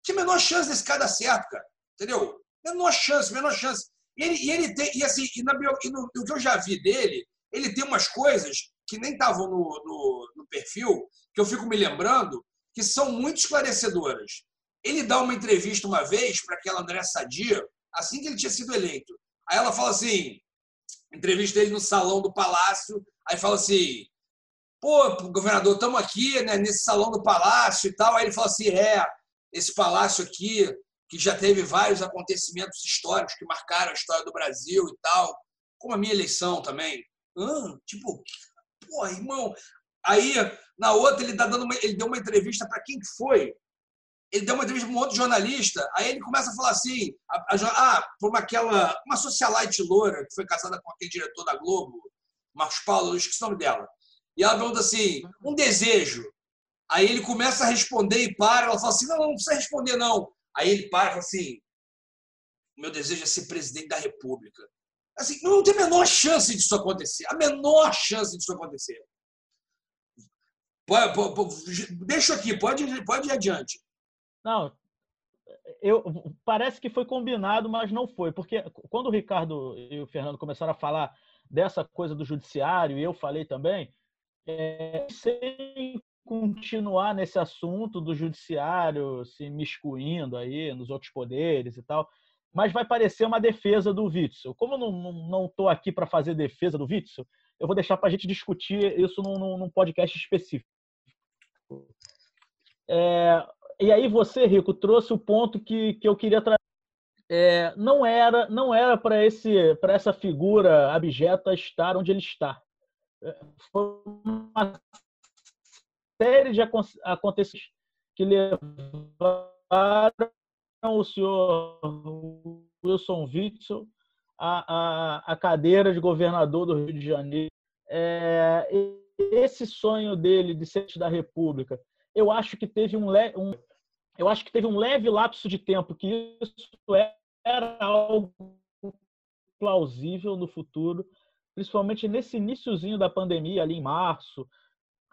que menor chance desse cara dar certo, cara. Entendeu? Menor chance, menor chance. E ele, e ele tem, e assim, e, na, e no, no, que eu já vi dele, ele tem umas coisas que nem estavam no, no, no perfil, que eu fico me lembrando, que são muito esclarecedoras. Ele dá uma entrevista uma vez para aquela André Sadia, assim que ele tinha sido eleito. Aí ela fala assim, entrevista ele no salão do palácio, aí fala assim, pô, governador, estamos aqui né, nesse salão do palácio e tal. Aí ele fala assim, é, esse palácio aqui, que já teve vários acontecimentos históricos que marcaram a história do Brasil e tal, como a minha eleição também. Tipo, pô, irmão. Aí, na outra, ele, tá dando uma, ele deu uma entrevista para quem que foi? Ele deu uma entrevista para um outro jornalista. Aí ele começa a falar assim: a, a, ah, por uma, aquela, uma socialite loura que foi casada com aquele diretor da Globo, Marcos Paulo, eu esqueci o nome dela. E ela pergunta assim: um desejo. Aí ele começa a responder e para. Ela fala assim: não, não precisa responder, não. Aí ele para e fala assim: meu desejo é ser presidente da República. Assim, não tem a menor chance disso acontecer. A menor chance disso acontecer. Pode, deixa aqui, pode, pode ir adiante. Não, eu, parece que foi combinado, mas não foi. Porque quando o Ricardo e o Fernando começaram a falar dessa coisa do judiciário, e eu falei também, é, sem continuar nesse assunto do judiciário se miscuindo aí nos outros poderes e tal, mas vai parecer uma defesa do Witzel. Como eu não estou aqui para fazer defesa do Witzel, eu vou deixar para a gente discutir isso num, num podcast específico. É, e aí você, Rico, trouxe o ponto que, que eu queria trazer. É, não era não era para esse para essa figura abjeta estar onde ele está. É, foi uma série de acontecimentos que levaram o senhor Wilson Witzel à cadeira de governador do Rio de Janeiro. É, esse sonho dele de ser da República, eu acho que teve um, um eu acho que teve um leve lapso de tempo que isso era algo plausível no futuro, principalmente nesse iníciozinho da pandemia ali em março,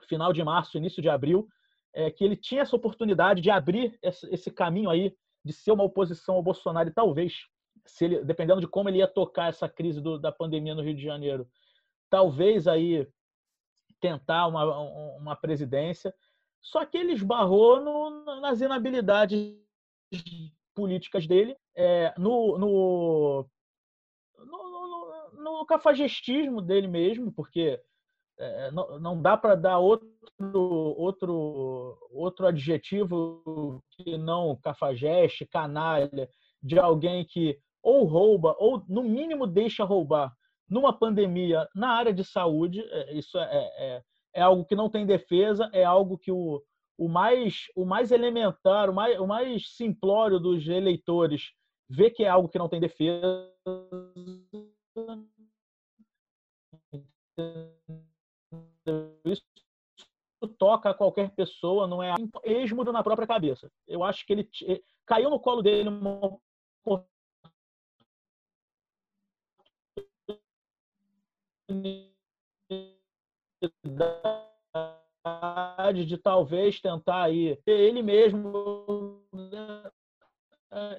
final de março, início de abril, é, que ele tinha essa oportunidade de abrir esse, caminho aí, de ser uma oposição ao Bolsonaro e talvez, se ele, dependendo de como ele ia tocar essa crise do, da pandemia no Rio de Janeiro, talvez aí tentar uma, uma presidência. Só que ele esbarrou no, nas inabilidades políticas dele, é, no, no, no, no, no cafajestismo dele mesmo, porque é, não, não dá para dar outro, outro, outro adjetivo que não cafajeste, canalha, de alguém que ou rouba, ou no mínimo deixa roubar numa pandemia na área de saúde. É, isso é, é, é algo que não tem defesa, é algo que o, o, mais, o mais elementar, o mais, o mais simplório dos eleitores vê que é algo que não tem defesa isso toca a qualquer pessoa, não é esmo na própria cabeça. Eu acho que ele caiu no colo dele uma oportunidade de talvez tentar aí ele mesmo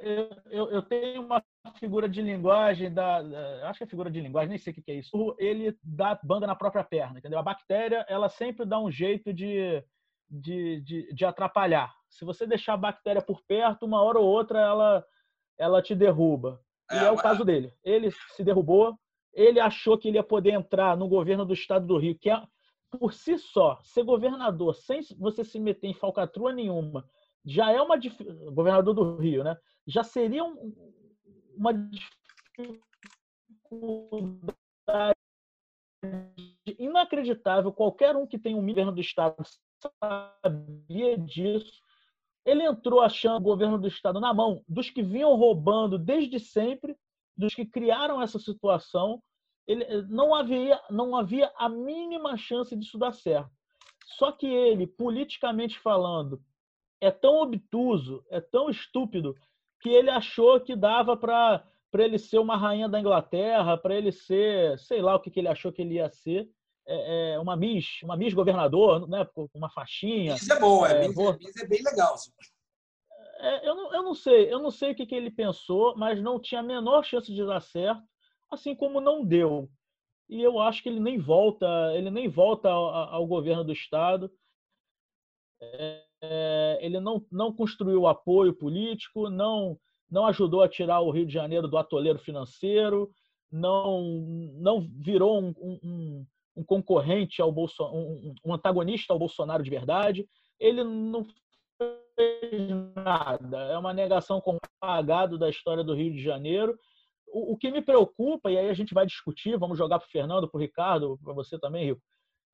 eu, eu, eu tenho uma figura de linguagem da, da, acho que é figura de linguagem, nem sei o que é isso. Ele dá banda na própria perna, entendeu? A bactéria, ela sempre dá um jeito de, de, de, de atrapalhar. Se você deixar a bactéria por perto, uma hora ou outra ela ela te derruba. E é, é o mas... caso dele. Ele se derrubou, ele achou que ele ia poder entrar no governo do estado do Rio, que é por si só, ser governador sem você se meter em falcatrua nenhuma, já é uma governador do Rio, né? Já seria um, uma dificuldade inacreditável. Qualquer um que tem um governo do estado sabia disso. Ele entrou achando o governo do estado na mão dos que vinham roubando desde sempre, dos que criaram essa situação. Ele, não havia não havia a mínima chance disso dar certo. Só que ele, politicamente falando, é tão obtuso, é tão estúpido, que ele achou que dava para ele ser uma rainha da Inglaterra, para ele ser, sei lá o que, que ele achou que ele ia ser, é, é, uma Miss, uma Miss governador, né, com uma faixinha. Isso é bom, é, Miss, vou... Miss é bem legal. É, eu, não, eu não sei, eu não sei o que, que ele pensou, mas não tinha a menor chance de dar certo, assim como não deu. E eu acho que ele nem volta, ele nem volta ao, ao governo do estado. É, ele não, não construiu apoio político, não, não ajudou a tirar o Rio de Janeiro do atoleiro financeiro, não, não virou um, um, um concorrente ao Bolsonaro, um, um, antagonista ao Bolsonaro de verdade. Ele não fez nada. É uma negação com apagado da história do Rio de Janeiro. O, o que me preocupa, e aí a gente vai discutir, vamos jogar para o Fernando, para o Ricardo, para você também, Rico,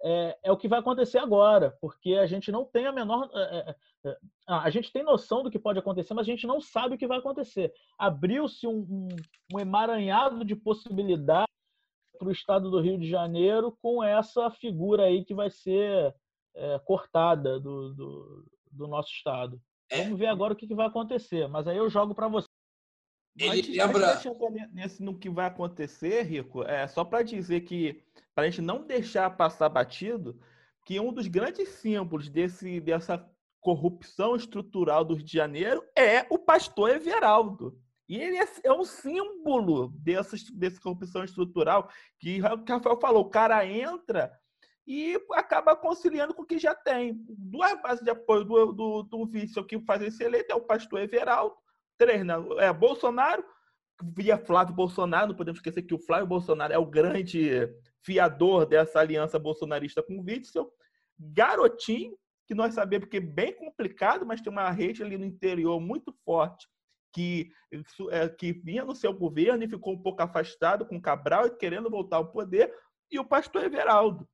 é, é, o que vai acontecer agora, porque a gente não tem a menor. É, é, é a gente tem noção do que pode acontecer, mas a gente não sabe o que vai acontecer. Abriu-se um, um, um, emaranhado de possibilidades para o estado do Rio de Janeiro com essa figura aí que vai ser é, cortada do, do, do, nosso estado. É. Vamos ver agora o que, que vai acontecer, mas aí eu jogo para você. Ele antes, lembra... antes de nesse, no que vai acontecer, Rico, é só para dizer que para a gente não deixar passar batido que um dos grandes símbolos desse, dessa corrupção estrutural do Rio de Janeiro é o pastor Everaldo. E ele é, é um símbolo dessa, dessa corrupção estrutural que o Rafael falou, o cara entra e acaba conciliando com o que já tem. Duas bases de apoio do, do, do vice que faz esse eleito é o pastor Everaldo, três, né? é Bolsonaro, via Flávio Bolsonaro, não podemos esquecer que o Flávio Bolsonaro é o grande fiador dessa aliança bolsonarista com o Witzel. Garotinho, que nós sabemos que é bem complicado, mas tem uma rede ali no interior muito forte que, é, que vinha no seu governo e ficou um pouco afastado com Cabral e querendo voltar ao poder, e o pastor Everaldo,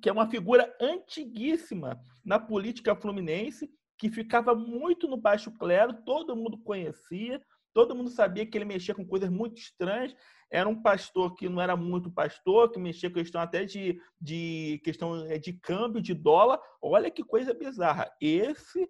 que é uma figura antiguíssima na política fluminense, que ficava muito no baixo clero, todo mundo conhecia, Todo mundo sabia que ele mexia com coisas muito estranhas. Era um pastor que não era muito pastor, que mexia com questão até de, de questão eh, de câmbio de dólar. Olha que coisa bizarra. Esse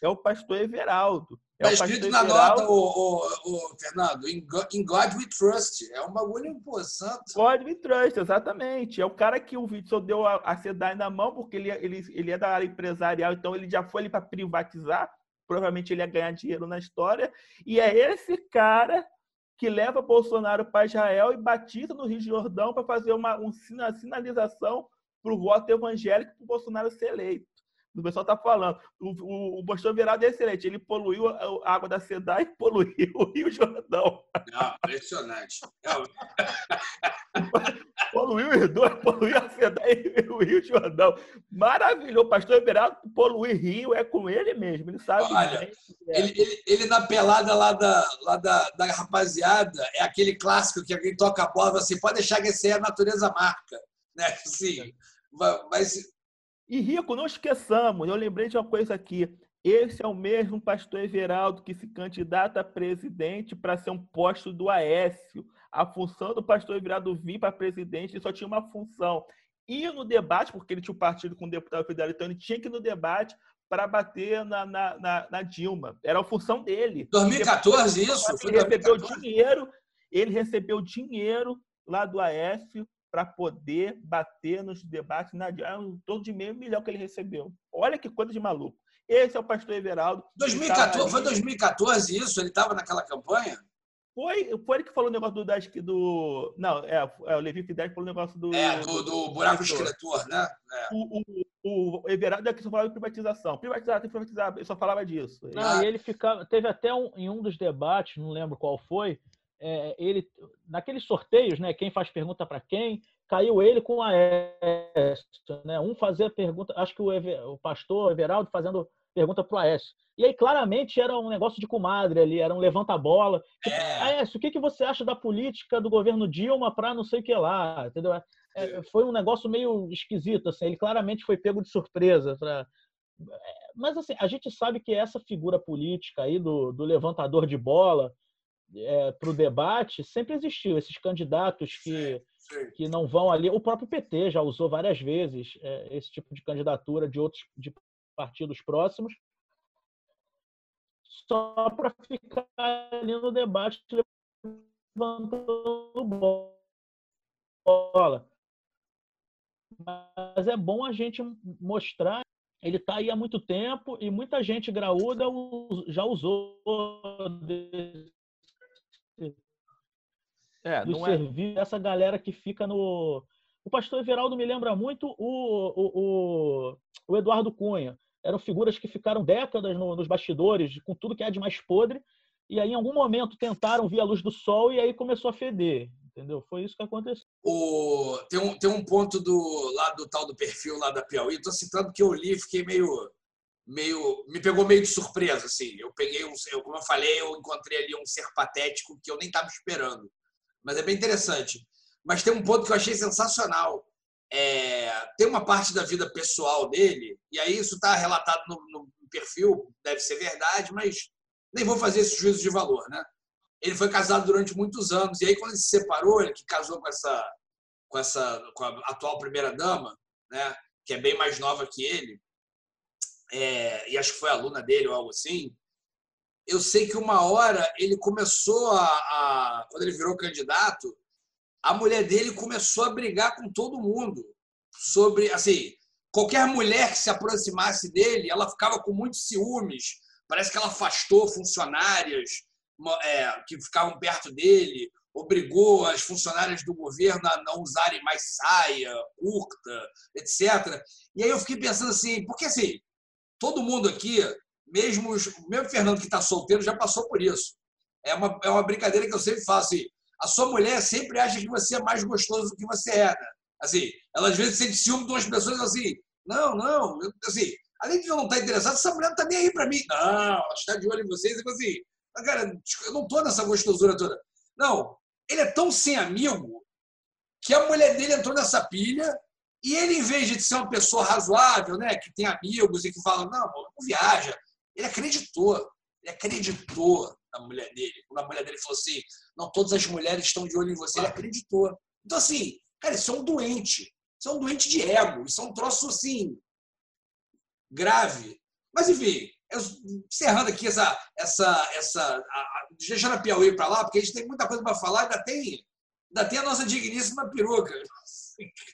é o pastor Everaldo. Está é escrito na Everaldo. nota, o, o, o, Fernando, in God, we trust. É um bagulho pô, santo. God we trust, exatamente. É o cara que o Witzel deu a, a SEDAI na mão, porque ele, ele, ele é da área empresarial, então ele já foi ali para privatizar provavelmente ele ia ganhar dinheiro na história. E é esse cara que leva Bolsonaro para Israel e batiza no Rio de Jordão para fazer uma, uma sinalização para o voto evangélico para o Bolsonaro ser eleito. O pessoal está falando. O, o, o Boston Virado é excelente. Ele poluiu a, água da Sedai e poluiu o Rio Jordão. Não, impressionante. poluiu os dois, poluiu a Sedai e o Rio Jordão. Maravilhoso. Pastor Everaldo, poluir Rio é com ele mesmo. Ele sabe. Olha, é. ele, ele, ele, na pelada lá, da, lá da, da rapaziada é aquele clássico que alguém toca a bola assim, pode deixar que esse é a natureza marca. Né? Sim. Mas e Rico, não esqueçamos, eu lembrei de uma coisa aqui. Esse é o mesmo pastor Everaldo que se candidata a presidente para ser um posto do Aécio. A função do pastor Everaldo vir para presidente só tinha uma função. Ir no debate, porque ele tinha um partido com o deputado federal, então ele tinha que ir no debate para bater na, na, na, na, Dilma. Era a função dele. 2014, isso? Ele recebeu dinheiro, ele recebeu dinheiro lá do Aécio para poder bater nos debates na é um torno de meio milhão que ele recebeu. Olha que coisa de maluco. Esse é o pastor Everaldo. 2014, foi 2014 isso? Ele estava naquela campanha? Foi, foi ele que falou o negócio do. Das, do não, é, é o Levi Fidesz falou o negócio do. É, do, do buraco escritor, né? É. O, o, o Everaldo é que só falava de privatização. Privatizar, tem que privatizar, ele só falava disso. Não, ah. e ele ficava. Teve até um, em um dos debates, não lembro qual foi, é, ele. Naqueles sorteios, né? Quem faz pergunta para quem, caiu ele com a Aécio, né? Um fazia pergunta, acho que o, Ever, o pastor Everaldo fazendo pergunta para o Aécio. E aí, claramente, era um negócio de comadre ali, era um levanta-bola. Tipo, é. Aécio, o que, que você acha da política do governo Dilma para não sei o que lá? Entendeu? É, é, foi um negócio meio esquisito, assim. Ele claramente foi pego de surpresa. Pra... É, mas, assim, a gente sabe que essa figura política aí do, do levantador de bola é, para o debate sempre existiu. Esses candidatos que, que não vão ali. O próprio PT já usou várias vezes é, esse tipo de candidatura de outros de partidos próximos só para ficar ali no debate levantando bola. Mas é bom a gente mostrar. Ele está aí há muito tempo e muita gente graúda já usou é, do é... serviço essa galera que fica no. O pastor Everaldo me lembra muito o, o, o, o Eduardo Cunha eram figuras que ficaram décadas no, nos bastidores, com tudo que é de mais podre, e aí em algum momento tentaram vir a luz do sol e aí começou a feder. Entendeu? Foi isso que aconteceu. O, tem, um, tem um ponto do lado do tal do perfil lá da Piauí. Estou citando que eu li fiquei meio, meio. Me pegou meio de surpresa. Assim. Eu peguei um. Eu, como eu falei, eu encontrei ali um ser patético que eu nem estava esperando. Mas é bem interessante. Mas tem um ponto que eu achei sensacional é, tem uma parte da vida pessoal dele, e aí isso está relatado no, no, perfil, deve ser verdade, mas nem vou fazer esse juízo de valor, né? Ele foi casado durante muitos anos, e aí quando ele se separou, ele que casou com essa, com essa, com a atual primeira dama, né? Que é bem mais nova que ele, é, e acho que foi aluna dele ou algo assim. Eu sei que uma hora ele começou a, a quando ele virou candidato, a mulher dele começou a brigar com todo mundo sobre, assim, qualquer mulher que se aproximasse dele, ela ficava com muitos ciúmes. Parece que ela afastou funcionárias é, que ficavam perto dele, obrigou as funcionárias do governo a não usarem mais saia curta, etc. E aí eu fiquei pensando assim, porque assim, todo mundo aqui, mesmo, mesmo o Fernando que está solteiro, já passou por isso. É uma, é uma brincadeira que eu sempre faço. Assim, a sua mulher sempre acha que você é mais gostoso do que você é. Né? Assim, ela às vezes sente ciúme de umas pessoas assim, não, não, assim, além de eu não estar interessado, essa mulher não está nem aí para mim. Não, ela está de olho em vocês. E assim, cara, eu não estou nessa gostosura toda. Não, ele é tão sem amigo que a mulher dele entrou nessa pilha e ele, em vez de ser uma pessoa razoável, né, que tem amigos e que fala, não, não viaja, ele acreditou. Ele acreditou na mulher dele. Quando a mulher dele falou assim, não, todas as mulheres estão de olho em você, ele acreditou. Então, assim, cara, isso é um doente. Isso é um doente de ego. Isso é um troço, assim, grave. Mas, enfim, eu, encerrando aqui essa, essa, essa a, a, deixando a Piauí para lá, porque a gente tem muita coisa para falar, ainda tem, ainda tem a nossa digníssima peruca.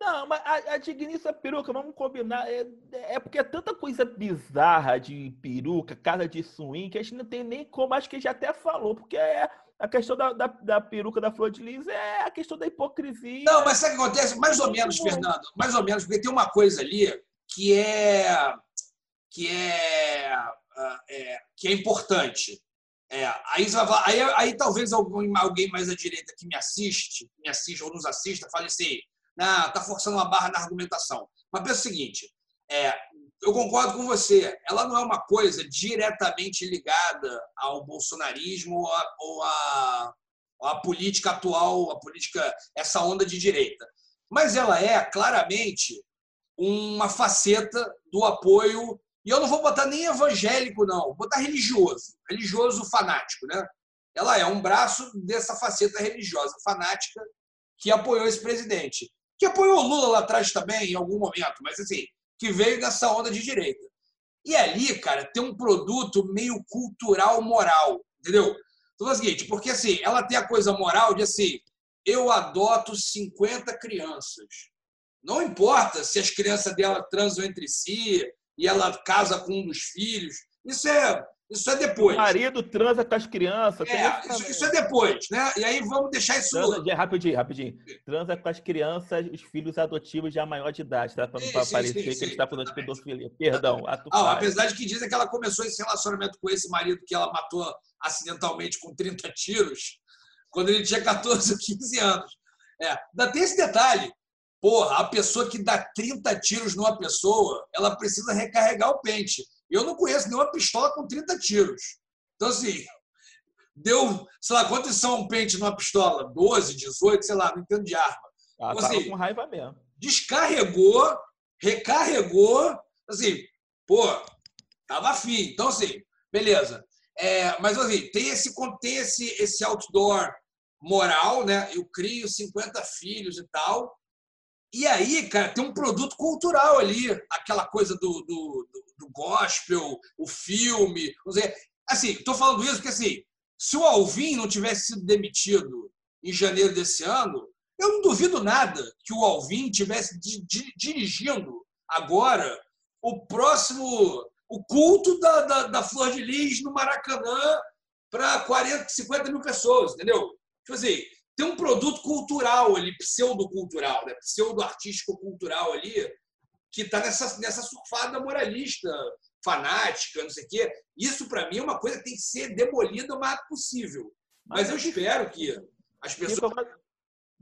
Não, mas a, a digníssima peruca, vamos combinar, é, é porque é tanta coisa bizarra de peruca, casa de swing, que a gente não tem nem como, acho que já até falou, porque é a questão da, da, da, peruca da Flor de Lis é a questão da hipocrisia. Não, mas sabe o que acontece? Mais ou menos, Fernando, mais ou menos, porque tem uma coisa ali que é que é, é que é importante. É, aí, aí, aí, talvez alguém, alguém mais à direita que me assiste, me assiste ou nos assista, fale assim, ah, tá forçando uma barra na argumentação. Mas pensa o seguinte, é, eu concordo com você, ela não é uma coisa diretamente ligada ao bolsonarismo ou à ou a, a política atual, a política, essa onda de direita. Mas ela é claramente uma faceta do apoio, e eu não vou botar nem evangélico, não, vou botar religioso, religioso fanático. Né? Ela é um braço dessa faceta religiosa fanática que apoiou esse presidente que apoiou o Lula lá atrás também, em algum momento, mas assim, que veio dessa onda de direita. E ali, cara, tem um produto meio cultural moral, entendeu? Então é o seguinte, porque assim, ela tem a coisa moral de assim, eu adoto 50 crianças. Não importa se as crianças dela transam entre si e ela casa com um dos filhos. Isso é, Isso é depois. O marido transa com as crianças. É, isso, isso, é depois, né? E aí vamos deixar isso. Transa, rapidinho, rapidinho. Transa com as crianças, os filhos adotivos já maior de idade, tá? Para não parecer que ele está falando de pedofilia. Perdão. Ah, apesar de que dizem que ela começou esse relacionamento com esse marido que ela matou acidentalmente com 30 tiros, quando ele tinha 14 ou 15 anos. É, ainda tem esse detalhe. Porra, a pessoa que dá 30 tiros numa pessoa, ela precisa recarregar o pente. Eu não conheço nenhuma pistola com 30 tiros. Então, assim, deu, sei lá, quantos são um pente numa pistola? 12, 18, sei lá, não entendo de arma. Ah, então, assim, com raiva mesmo. Descarregou, recarregou, assim, pô, tava afim. Então, assim, beleza. É, mas, assim, tem esse, tem esse, esse outdoor moral, né? Eu crio 50 filhos e tal. E aí, cara, tem um produto cultural ali, aquela coisa do, do, do gospel, o filme. Dizer, assim, estou falando isso porque assim, se o Alvin não tivesse sido demitido em janeiro desse ano, eu não duvido nada que o Alvin tivesse di, di, dirigindo agora o próximo, o culto da, da, da Flor de Lis no Maracanã para 40, 50 mil pessoas, entendeu? Tipo assim, tem um produto cultural ali, pseudo-cultural, né? pseudo-artístico-cultural ali, que está nessa, nessa surfada moralista, fanática, não sei o quê. Isso, para mim, é uma coisa que tem que ser demolida o mais possível. Mas eu espero que as pessoas.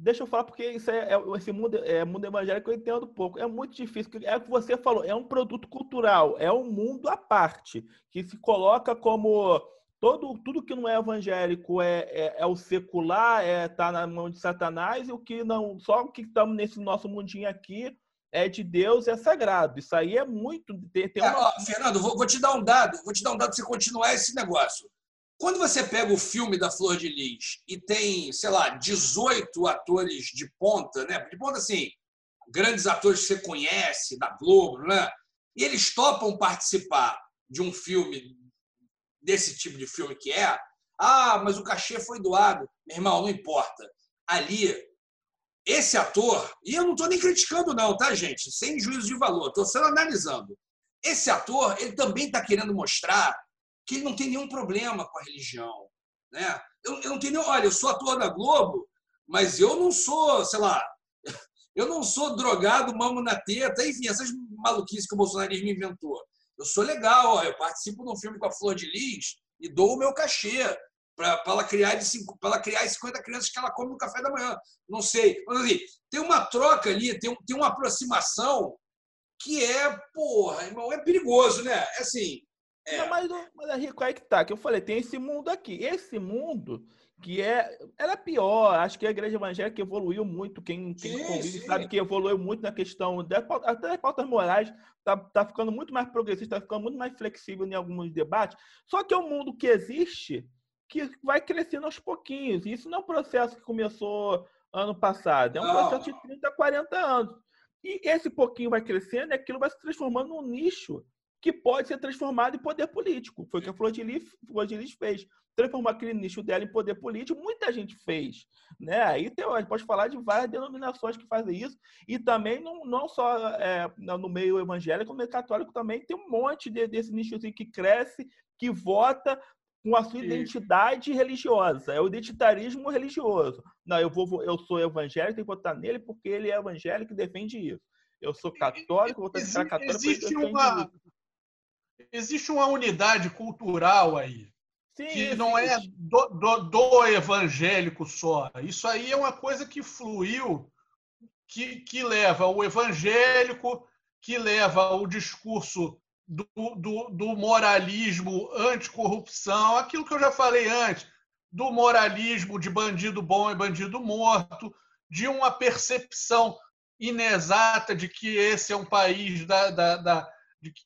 Deixa eu falar, porque isso é, é, esse mundo, é, mundo evangélico eu entendo pouco. É muito difícil. É o que você falou, é um produto cultural, é um mundo à parte, que se coloca como todo, tudo que não é evangélico é, é, é o secular, é tá na mão de Satanás, e o que não, só o que estamos nesse nosso mundinho aqui é de Deus, é sagrado. Isso aí é muito. Tem, tem é, uma... Fernando, vou, vou, te dar um dado, vou te dar um dado para você continuar esse negócio. Quando você pega o filme da Flor de Lis e tem, sei lá, 18 atores de ponta, né? De ponta, assim, grandes atores que você conhece, da Globo, né? E eles topam participar de um filme desse tipo de filme que é, ah, mas o cachê foi doado. Meu irmão, não importa. Ali, esse ator, e eu não estou nem criticando, não, tá, gente? Sem juízo de valor, estou só analisando. Esse ator, ele também está querendo mostrar que ele não tem nenhum problema com a religião. Né? Eu, eu não tenho Olha, eu sou ator da Globo, mas eu não sou, sei lá, eu não sou drogado, mamo na teta, enfim, essas maluquices que o bolsonarismo inventou. Eu sou legal, ó, eu participo de um filme com a Flor de Lis e dou o meu cachê para ela criar de cinco, ela criar 50 crianças que ela come no café da manhã. Não sei. Mas assim, tem uma troca ali, tem, tem uma aproximação que é, porra, irmão, é perigoso, né? É assim. É... Não, mas, mas é rico aí que tá, que eu falei, tem esse mundo aqui. Esse mundo que é era pior. Acho que a igreja evangélica evoluiu muito. Quem, quem sim, convive sim. sabe que evoluiu muito na questão de, até das pautas morais. Tá, tá ficando muito mais progressista, tá ficando muito mais flexível em alguns debates. Só que é um mundo que existe que vai crescendo aos pouquinhos. Isso não é um processo que começou ano passado, é um processo de 30, 40 anos. E esse pouquinho vai crescendo e aquilo vai se transformando num nicho que pode ser transformado em poder político. Foi o que a Flor de Lis, Flor de Lis fez. Transformar aquele nicho dela em poder político, muita gente fez. Né? Aí tem, a gente pode falar de várias denominações que fazem isso, e também não, não só é, no meio evangélico, no meio católico também tem um monte de, desse nicho assim, que cresce, que vota com a sua identidade religiosa. É o identitarismo religioso. Não, eu, vou, eu sou evangélico, tenho que votar nele porque ele é evangélico e defende isso. Eu sou católico, vou votar católico existe uma, isso existe uma unidade cultural aí. Sim, que não é do, do, do, evangélico só. Isso aí é uma coisa que fluiu, que, que leva o evangélico, que leva o discurso do, do, do moralismo anticorrupção, aquilo que eu já falei antes, do moralismo de bandido bom e bandido morto, de uma percepção inexata de que esse é um país da, da, da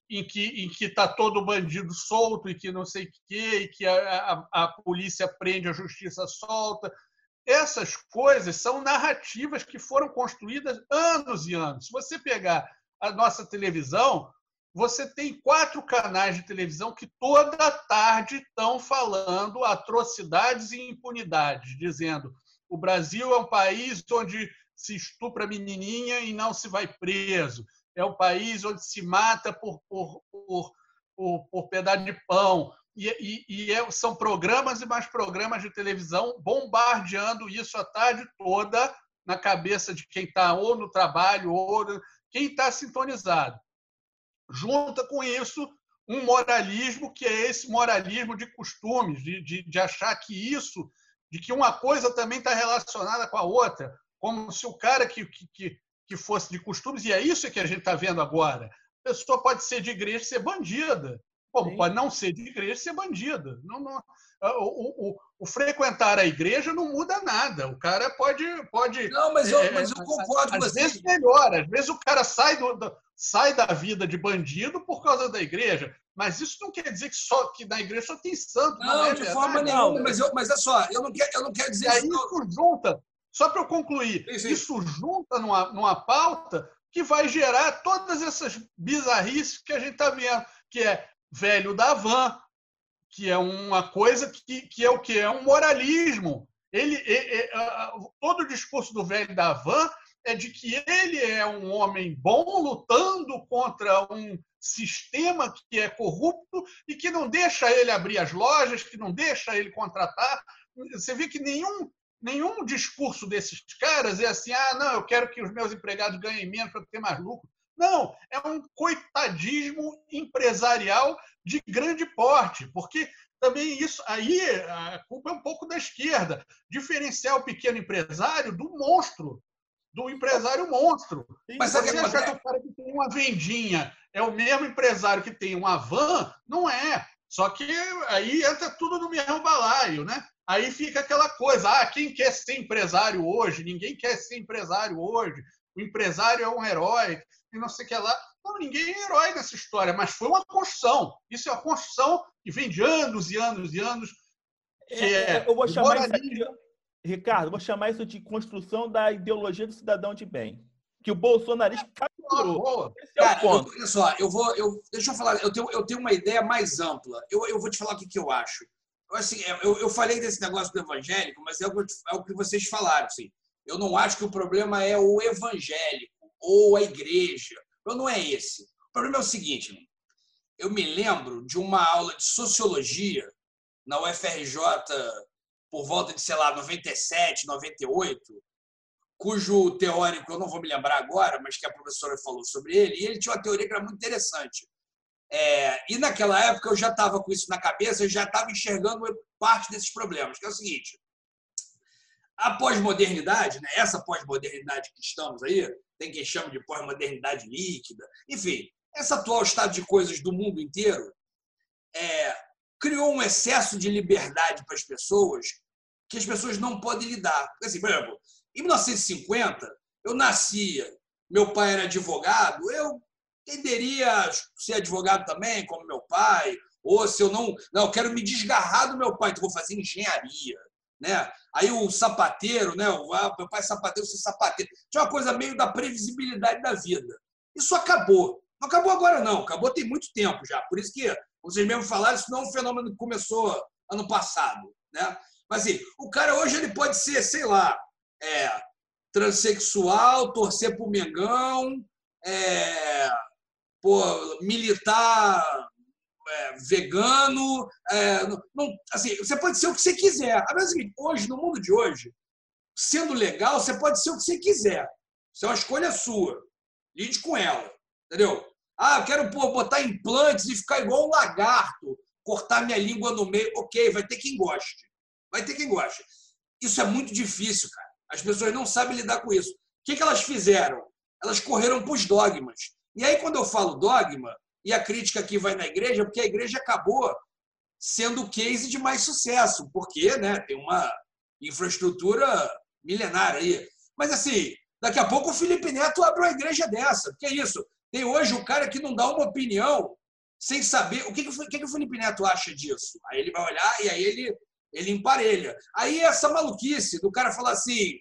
em que em que está todo bandido solto e que não sei o quê, e que a, a, a polícia prende, a justiça solta. Essas coisas são narrativas que foram construídas anos e anos. Se você pegar a nossa televisão, você tem quatro canais de televisão que toda tarde estão falando atrocidades e impunidades, dizendo o Brasil é um país onde se estupra menininha e não se vai preso é o país onde se mata por, por, por, por, por pedaço de pão. e, e, e é, são programas e mais programas de televisão bombardeando isso a tarde toda na cabeça de quem está ou no trabalho ou quem está sintonizado. Junta com isso um moralismo que é esse moralismo de costumes, de, de, de achar que isso, de que uma coisa também está relacionada com a outra, como se o cara que, que, que fosse de costumes, e é isso que a gente está vendo agora. A pessoa pode ser de igreja e ser bandida, como Sim. pode não ser de igreja e ser bandida. Não, não, o, o, o, frequentar a igreja não muda nada. O cara pode. pode não, mas eu, é, mas eu concordo com você. Às vezes melhora, às vezes o cara sai, do, do, sai da vida de bandido por causa da igreja. Mas isso não quer dizer que só que na igreja só tem santo. Não, não é de forma nenhuma. Mas, eu, mas é só, eu não quero, eu não quero dizer e isso. Aí isso junta, só para eu concluir, sim, sim. isso junta numa, numa pauta que vai gerar todas essas bizarrices que a gente está vendo, que é velho da van, que é uma coisa que, que é o que? É um moralismo. Ele, é, é, todo o discurso do velho da van é de que ele é um homem bom lutando contra um sistema que é corrupto e que não deixa ele abrir as lojas, que não deixa ele contratar. Você vê que nenhum nenhum discurso desses caras é assim: ah, não, eu quero que os meus empregados ganhem menos para ter mais lucro. Não, é um coitadismo empresarial de grande porte, porque também isso aí a culpa é um pouco da esquerda, diferenciar o pequeno empresário do monstro, do empresário monstro. Mas você achar que o cara que tem uma vendinha é o mesmo empresário que tem uma van, não é. Só que aí entra tudo no mesmo balaio, né? Aí fica aquela coisa, ah, quem quer ser empresário hoje? Ninguém quer ser empresário hoje. O empresário é um herói e não sei o que lá. Não, ninguém é herói nessa história, mas foi uma construção. Isso é uma construção que vem de anos e anos e anos. É, é, eu vou chamar isso aqui, Ricardo, vou chamar isso de construção da ideologia do cidadão de bem. Que o bolsonarismo capturou. Esse é Cara, o ponto. Eu, olha só, eu vou. Eu, deixa eu falar, eu tenho, eu tenho uma ideia mais ampla. Eu, eu vou te falar o que, que eu acho. Assim, eu, eu falei desse negócio do evangélico, mas é o, que, é o que vocês falaram. Assim. Eu não acho que o problema é o evangélico ou a igreja. Então, não é esse. O problema é o seguinte: eu me lembro de uma aula de sociologia na UFRJ por volta de, sei lá, 97, 98, cujo teórico eu não vou me lembrar agora, mas que a professora falou sobre ele, e ele tinha uma teoria que era muito interessante. É, e naquela época eu já estava com isso na cabeça, já estava enxergando parte desses problemas, que é o seguinte: a pós-modernidade, né, essa pós-modernidade que estamos aí, tem quem chama de pós-modernidade líquida, enfim, esse atual estado de coisas do mundo inteiro é, criou um excesso de liberdade para as pessoas que as pessoas não podem lidar. Assim, por exemplo, em 1950, eu nascia, meu pai era advogado, eu tenderia a ser advogado também, como meu pai, ou se eu não, não, eu quero me desgarrar do meu pai, então vou fazer engenharia né? Aí o sapateiro, né? O ah, meu pai é sapateiro, eu sou sapateiro. Tinha uma coisa meio da previsibilidade da vida. Isso acabou. Não acabou agora, não. Acabou tem muito tempo já. Por isso que vocês mesmo falaram, isso não é um fenômeno que começou ano passado, né? Mas assim, o cara hoje ele pode ser, sei lá, é, transexual, torcer pro Mengão, é, pô, militar é, vegano. É, não, assim, você pode ser o que você quiser. Agora, assim, hoje, no mundo de hoje, sendo legal, você pode ser o que você quiser. Isso é uma escolha sua. Lide com ela. Entendeu? Ah, eu quero pô, botar implantes e ficar igual um lagarto, cortar minha língua no meio. Ok, vai ter quem goste. Vai ter quem goste. Isso é muito difícil, cara. As pessoas não sabem lidar com isso. O que, que elas fizeram? Elas correram para os dogmas. E aí, quando eu falo dogma, e a crítica aqui vai na igreja, porque a igreja acabou sendo o case de mais sucesso, porque né, tem uma infraestrutura milenária aí. Mas assim, daqui a pouco o Felipe Neto abre uma igreja dessa. Que é isso? Tem hoje o cara que não dá uma opinião sem saber o que, que, que, que o Felipe Neto acha disso. Aí ele vai olhar e aí ele, ele emparelha. Aí essa maluquice do cara falar assim,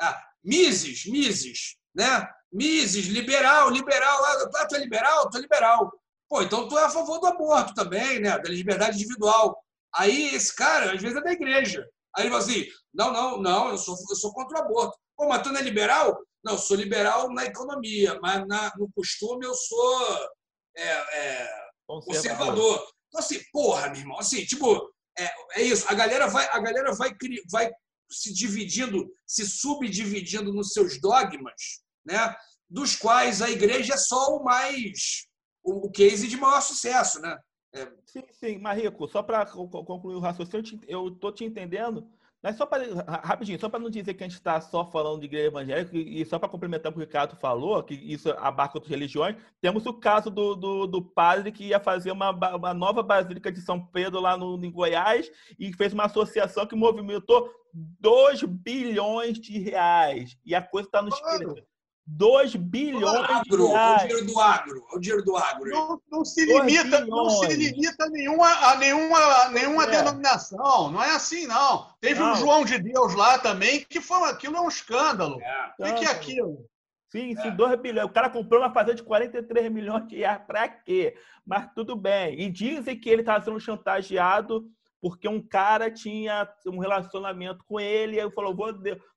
ah, Mises, Mises, né? Mises, liberal, liberal. Ah, tu é liberal? Tu é liberal. Pô, então tu é a favor do aborto também, né? Da liberdade individual. Aí esse cara, às vezes, é da igreja. Aí ele fala assim: não, não, não, eu sou, eu sou contra o aborto. Pô, mas tu não é liberal? Não, eu sou liberal na economia, mas na, no costume eu sou é, é, conservador. conservador. Então, assim, porra, meu irmão, assim, tipo, é, é isso. A galera vai, a galera vai, vai se dividindo, se subdividindo nos seus dogmas, né? dos quais a igreja é só o mais o case de maior sucesso, né? É. Sim, sim, Marico, só para concluir o raciocínio, eu estou te entendendo. Mas só para rapidinho, só para não dizer que a gente está só falando de igreja evangélica e só para complementar o que o Ricardo falou, que isso abarca outras religiões, temos o caso do, do, do padre que ia fazer uma, uma nova basílica de São Pedro lá no, em Goiás e fez uma associação que movimentou 2 bilhões de reais. E a coisa está no espírito. 2 bilhões agro, de reais. O dinheiro do agro. O dinheiro do agro. Não, não se limita, não se limita a nenhuma, a nenhuma, nenhuma é. denominação. Não é assim, não. Teve não. um João de Deus lá também, que foi aquilo é um escândalo. É. O que é aquilo? Sim, sim, 2 é. bilhões. O cara comprou uma fazenda de 43 milhões de reais. Para quê? Mas tudo bem. E dizem que ele estava sendo chantageado porque um cara tinha um relacionamento com ele e ele falou: vou,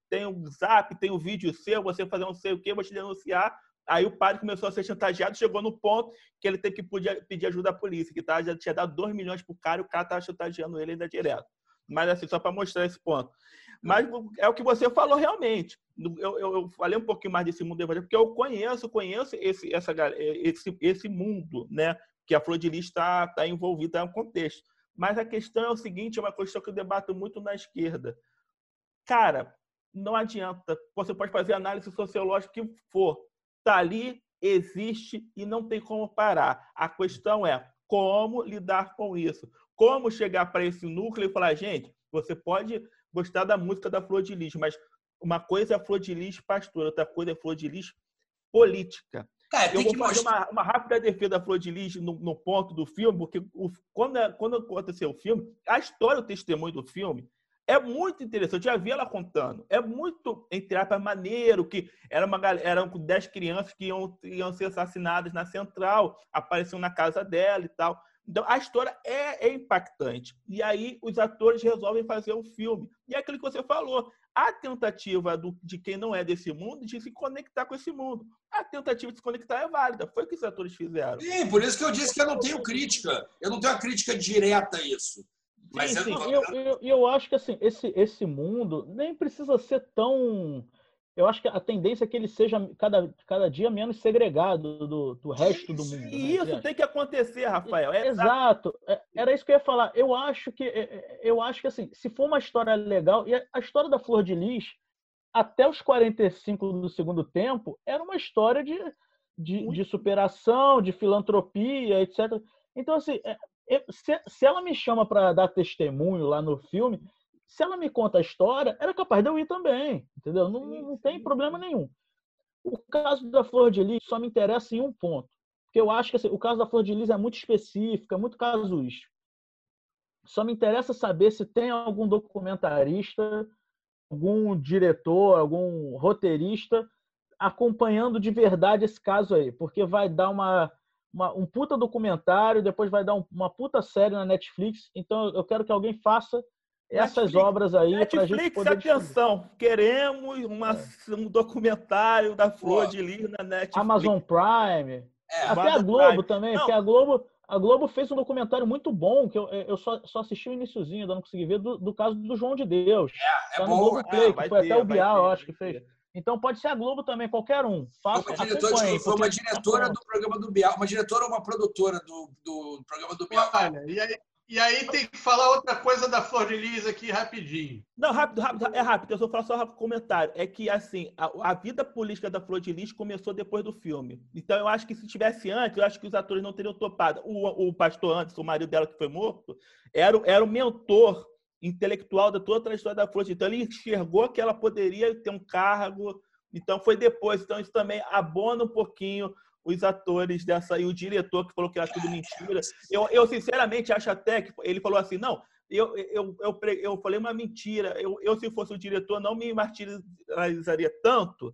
tem um zap, tem um vídeo seu, você fazer não sei o quê, vou te denunciar. Aí o padre começou a ser chantageado, chegou no ponto que ele teve que pedir ajuda à polícia, que tá, já tinha dado 2 milhões pro cara e o cara estava chantageando ele ainda direto. Mas assim, só para mostrar esse ponto. Mas é o que você falou realmente. Eu, eu, eu, falei um pouquinho mais desse mundo evangélico, porque eu conheço, conheço esse, essa, esse, esse mundo, né? Que a Flor de Lis está tá envolvida no contexto. Mas a questão é o seguinte, é uma questão que eu debato muito na esquerda. Cara, não adianta. Você pode fazer análise sociológica que for. Está ali, existe e não tem como parar. A questão é como lidar com isso. Como chegar para esse núcleo e falar, gente, você pode gostar da música da Flor de Lis, mas uma coisa é a Flor de Lis pastora, outra coisa é a Flor de Lis política. Cara, eu vou fazer uma, uma, rápida defesa da Flor de Lis no, no ponto do filme, porque o, quando, quando aconteceu o filme, a história, o testemunho do filme, é muito interessante, eu já vi ela contando. É muito, entre aspas, maneiro que era uma, eram 10 crianças que iam, iam ser assassinadas na central, apareciam na casa dela e tal. Então, a história é, é, impactante. E aí, os atores resolvem fazer um filme. E é aquilo que você falou. A tentativa do, de quem não é desse mundo de se conectar com esse mundo. A tentativa de se conectar é válida. Foi o que os atores fizeram. Sim, por isso que eu disse que eu não tenho crítica. Eu não tenho uma crítica direta a isso. Mas sim, sim. Eu, eu, eu, acho que assim, esse, esse mundo nem precisa ser tão. Eu acho que a tendência é que ele seja cada, cada dia menos segregado do, do resto do mundo. E né? isso tem que acontecer, Rafael. É Exato. É, era isso que eu ia falar. Eu acho que é, é, eu acho que assim, se for uma história legal, e a história da Flor de Lis, até os 45 do segundo tempo, era uma história de, de, de superação, de filantropia, etc. Então, assim, se, se ela me chama para dar testemunho lá no filme, se ela me conta a história, era capaz de eu ir também, entendeu? Não, não tem problema nenhum. O caso da Flor de Lis só me interessa em um ponto. Porque eu acho que assim, o caso da Flor de Lis é muito específico, é muito casuístico. Só me interessa saber se tem algum documentarista, algum diretor, algum roteirista acompanhando de verdade esse caso aí, porque vai dar uma uma, um puta documentário, depois vai dar um, uma puta série na Netflix. Então eu quero que alguém faça essas Netflix, obras aí para a gente poder atenção, descobrir. queremos uma, é. um documentário da Flor Pô. de Lis na Netflix. Amazon Prime. É, Até Amazon a Globo Prime. também, Não. porque a Globo, a Globo fez um documentário muito bom, que eu, eu só, só assisti o iníciozinho, ainda não consegui ver, do, do caso do João de Deus. É, é tá bom. Play, é, foi ter, até o Bial, eu acho que fez. Então pode ser a Globo também, qualquer um. Faça, foi uma diretora, foi uma diretora do programa do Bial, uma diretora ou uma produtora do, do programa do Bial. Olha, e aí, e aí tem que falar outra coisa da Flor de Lis aqui rapidinho. Não, rápido, rápido, é rápido. Eu só faço só um comentário. É que, assim, a, a, vida política da Flor de Lis começou depois do filme. Então, eu acho que se tivesse antes, eu acho que os atores não teriam topado. O, o pastor antes, o marido dela que foi morto, era, era o mentor intelectual da toda a história da Flor. Então, ele enxergou que ela poderia ter um cargo. Então, foi depois. Então, isso também abona um pouquinho os atores dessa e o diretor que falou que era tudo mentira. Eu, eu sinceramente acho até que ele falou assim, não, eu, eu, eu, eu falei uma mentira. Eu, eu, se fosse o diretor, não me martirizaria tanto,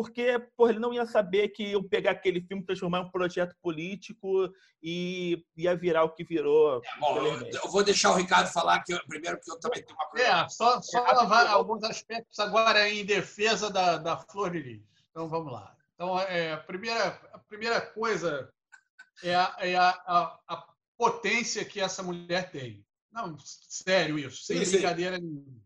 porque por ele não ia saber que eu pegar aquele filme, transformar em um projeto político e ia virar o que virou. É, bom, eu vou deixar o Ricardo falar que eu, primeiro que eu também tenho uma coisa. É, só, só é, lavar alguns aspectos agora em defesa da, da Flor de Lis. Então vamos lá. Então, é, a, primeira, a primeira coisa é a, é a, a, a potência que essa mulher tem. Não, sério isso, sem sim, brincadeira sim. nenhuma.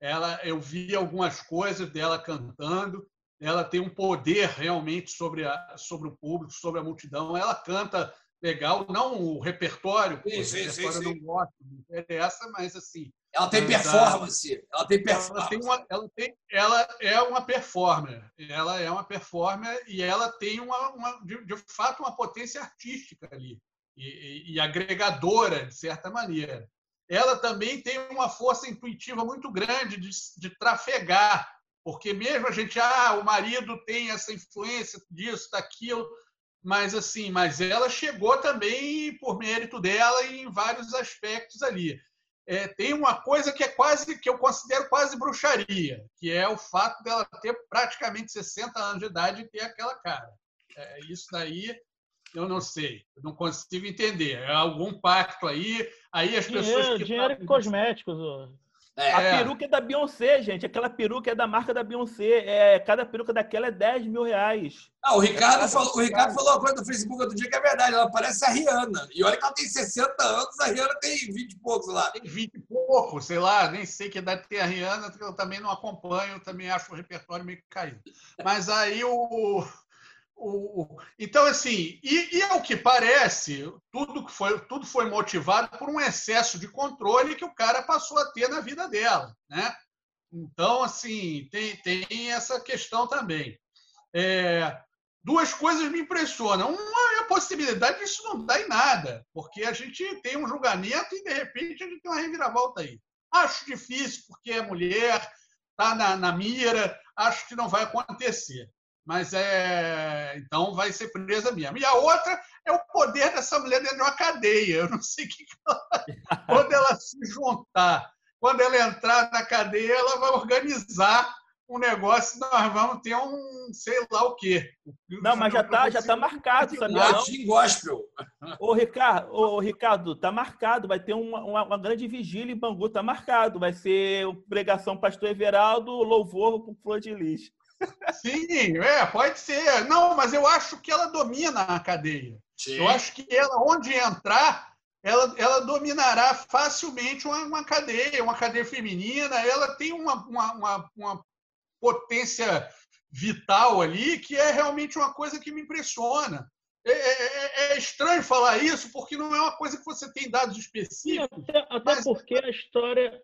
Ela, eu vi algumas coisas dela cantando. Ela tem um poder realmente sobre, a, sobre o público, sobre a multidão. Ela canta legal, não o repertório, sim, sim, repertório sim, não gosta, não interessa, mas assim. Ela tem performance. Ela tem performance. Ela, tem uma, ela, tem, ela é uma performer. Ela é uma performer e ela tem uma, uma de, de, fato uma potência artística ali e, e, e agregadora de certa maneira. Ela também tem uma força intuitiva muito grande de, de trafegar, porque mesmo a gente, ah, o marido tem essa influência disso, daquilo, mas assim, mas ela chegou também por mérito dela em vários aspectos ali. É, tem uma coisa que é quase que eu considero quase bruxaria, que é o fato dela ter praticamente 60 anos de idade e ter aquela cara. É, isso daí eu não sei, eu não consigo entender. É algum pacto aí, aí as dinheiro, pessoas que dinheiro e cosméticos. É. A peruca é da Beyoncé, gente. Aquela peruca é da marca da Beyoncé. É, cada peruca daquela é 10 mil reais. Ah, o Ricardo, é falou, o Ricardo falou uma coisa no Facebook outro dia que é verdade. Ela parece a Rihanna. E olha que ela tem 60 anos, a Rihanna tem 20 e poucos lá. Tem 20 e poucos, sei lá. Nem sei que idade tem a Rihanna, eu também não acompanho. Também acho o repertório meio caído. Mas aí o o, então, assim, e, e, ao que parece, tudo foi, tudo foi motivado por um excesso de controle que o cara passou a ter na vida dela. Né? Então, assim, tem, tem essa questão também. É, duas coisas me impressionam. Uma é a possibilidade disso não dar em nada, porque a gente tem um julgamento e, de repente, a gente tem uma reviravolta aí. Acho difícil, porque é mulher, está na, na mira, acho que não vai acontecer mas é então vai ser presa mesmo. E a outra é o poder dessa mulher dentro de uma cadeia. Eu não sei que ela... quando ela se juntar, quando ela entrar na cadeia, ela vai organizar um negócio, nós vamos ter um sei lá o quê. Não, mas já está já tá marcado, sabia? Não? gospel. Ô, Ricardo, ô, Ricardo, tá marcado. Vai ter uma, uma, uma, grande vigília em Bangu, tá marcado. Vai ser pregação Pastor Everaldo, louvor pro Flor de Lis. Sim, é, pode ser. Não, mas eu acho que ela domina a cadeia. Sim. Eu acho que ela, onde entrar, ela, ela dominará facilmente uma, uma cadeia, uma cadeia feminina. Ela tem uma, uma, uma, uma potência vital ali que é realmente uma coisa que me impressiona. É, é, é, é, estranho falar isso, porque não é uma coisa que você tem dados específicos. Até, até mas... porque a história.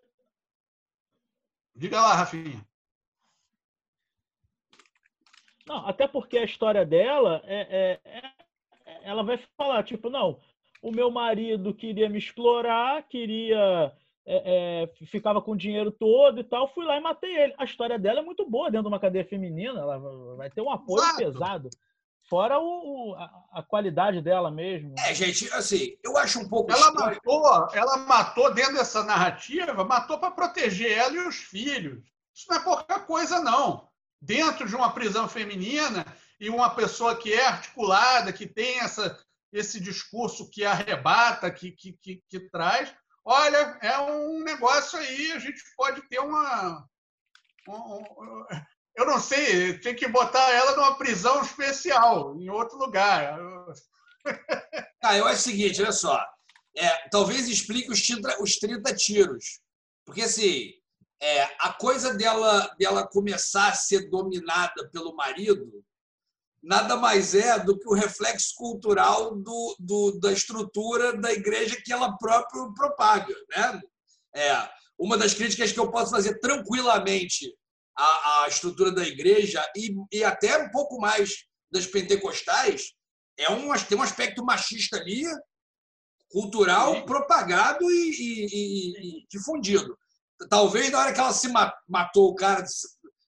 Diga lá, Rafinha. Não, até porque a história dela é, é, é, ela vai falar, tipo, não, o meu marido queria me explorar, queria. É, é, ficava com o dinheiro todo e tal, fui lá e matei ele. A história dela é muito boa dentro de uma cadeia feminina, ela vai ter um apoio Exato. pesado. Fora o, a, a, qualidade dela mesmo. É, gente, assim, eu acho um pouco. Ela matou, ela matou dentro dessa narrativa, matou para proteger ela e os filhos. Isso não é pouca coisa, não dentro de uma prisão feminina e uma pessoa que é articulada, que tem essa, esse discurso que arrebata, que, que, que, que traz, olha, é um negócio aí, a gente pode ter uma. Um, eu não sei, tem que botar ela numa prisão especial, em outro lugar. Ah, eu acho o seguinte, olha só. É, talvez explique os 30, os 30 tiros. Porque, assim, é, a coisa dela, dela começar a ser dominada pelo marido nada mais é do que o reflexo cultural do, do, da estrutura da igreja que ela própria propaga. Né? É, uma das críticas que eu posso fazer tranquilamente à, à estrutura da igreja e, e até um pouco mais das pentecostais é um, tem um aspecto machista ali, cultural, Sim. propagado e, e, e, e difundido. Talvez na hora que ela se matou o cara,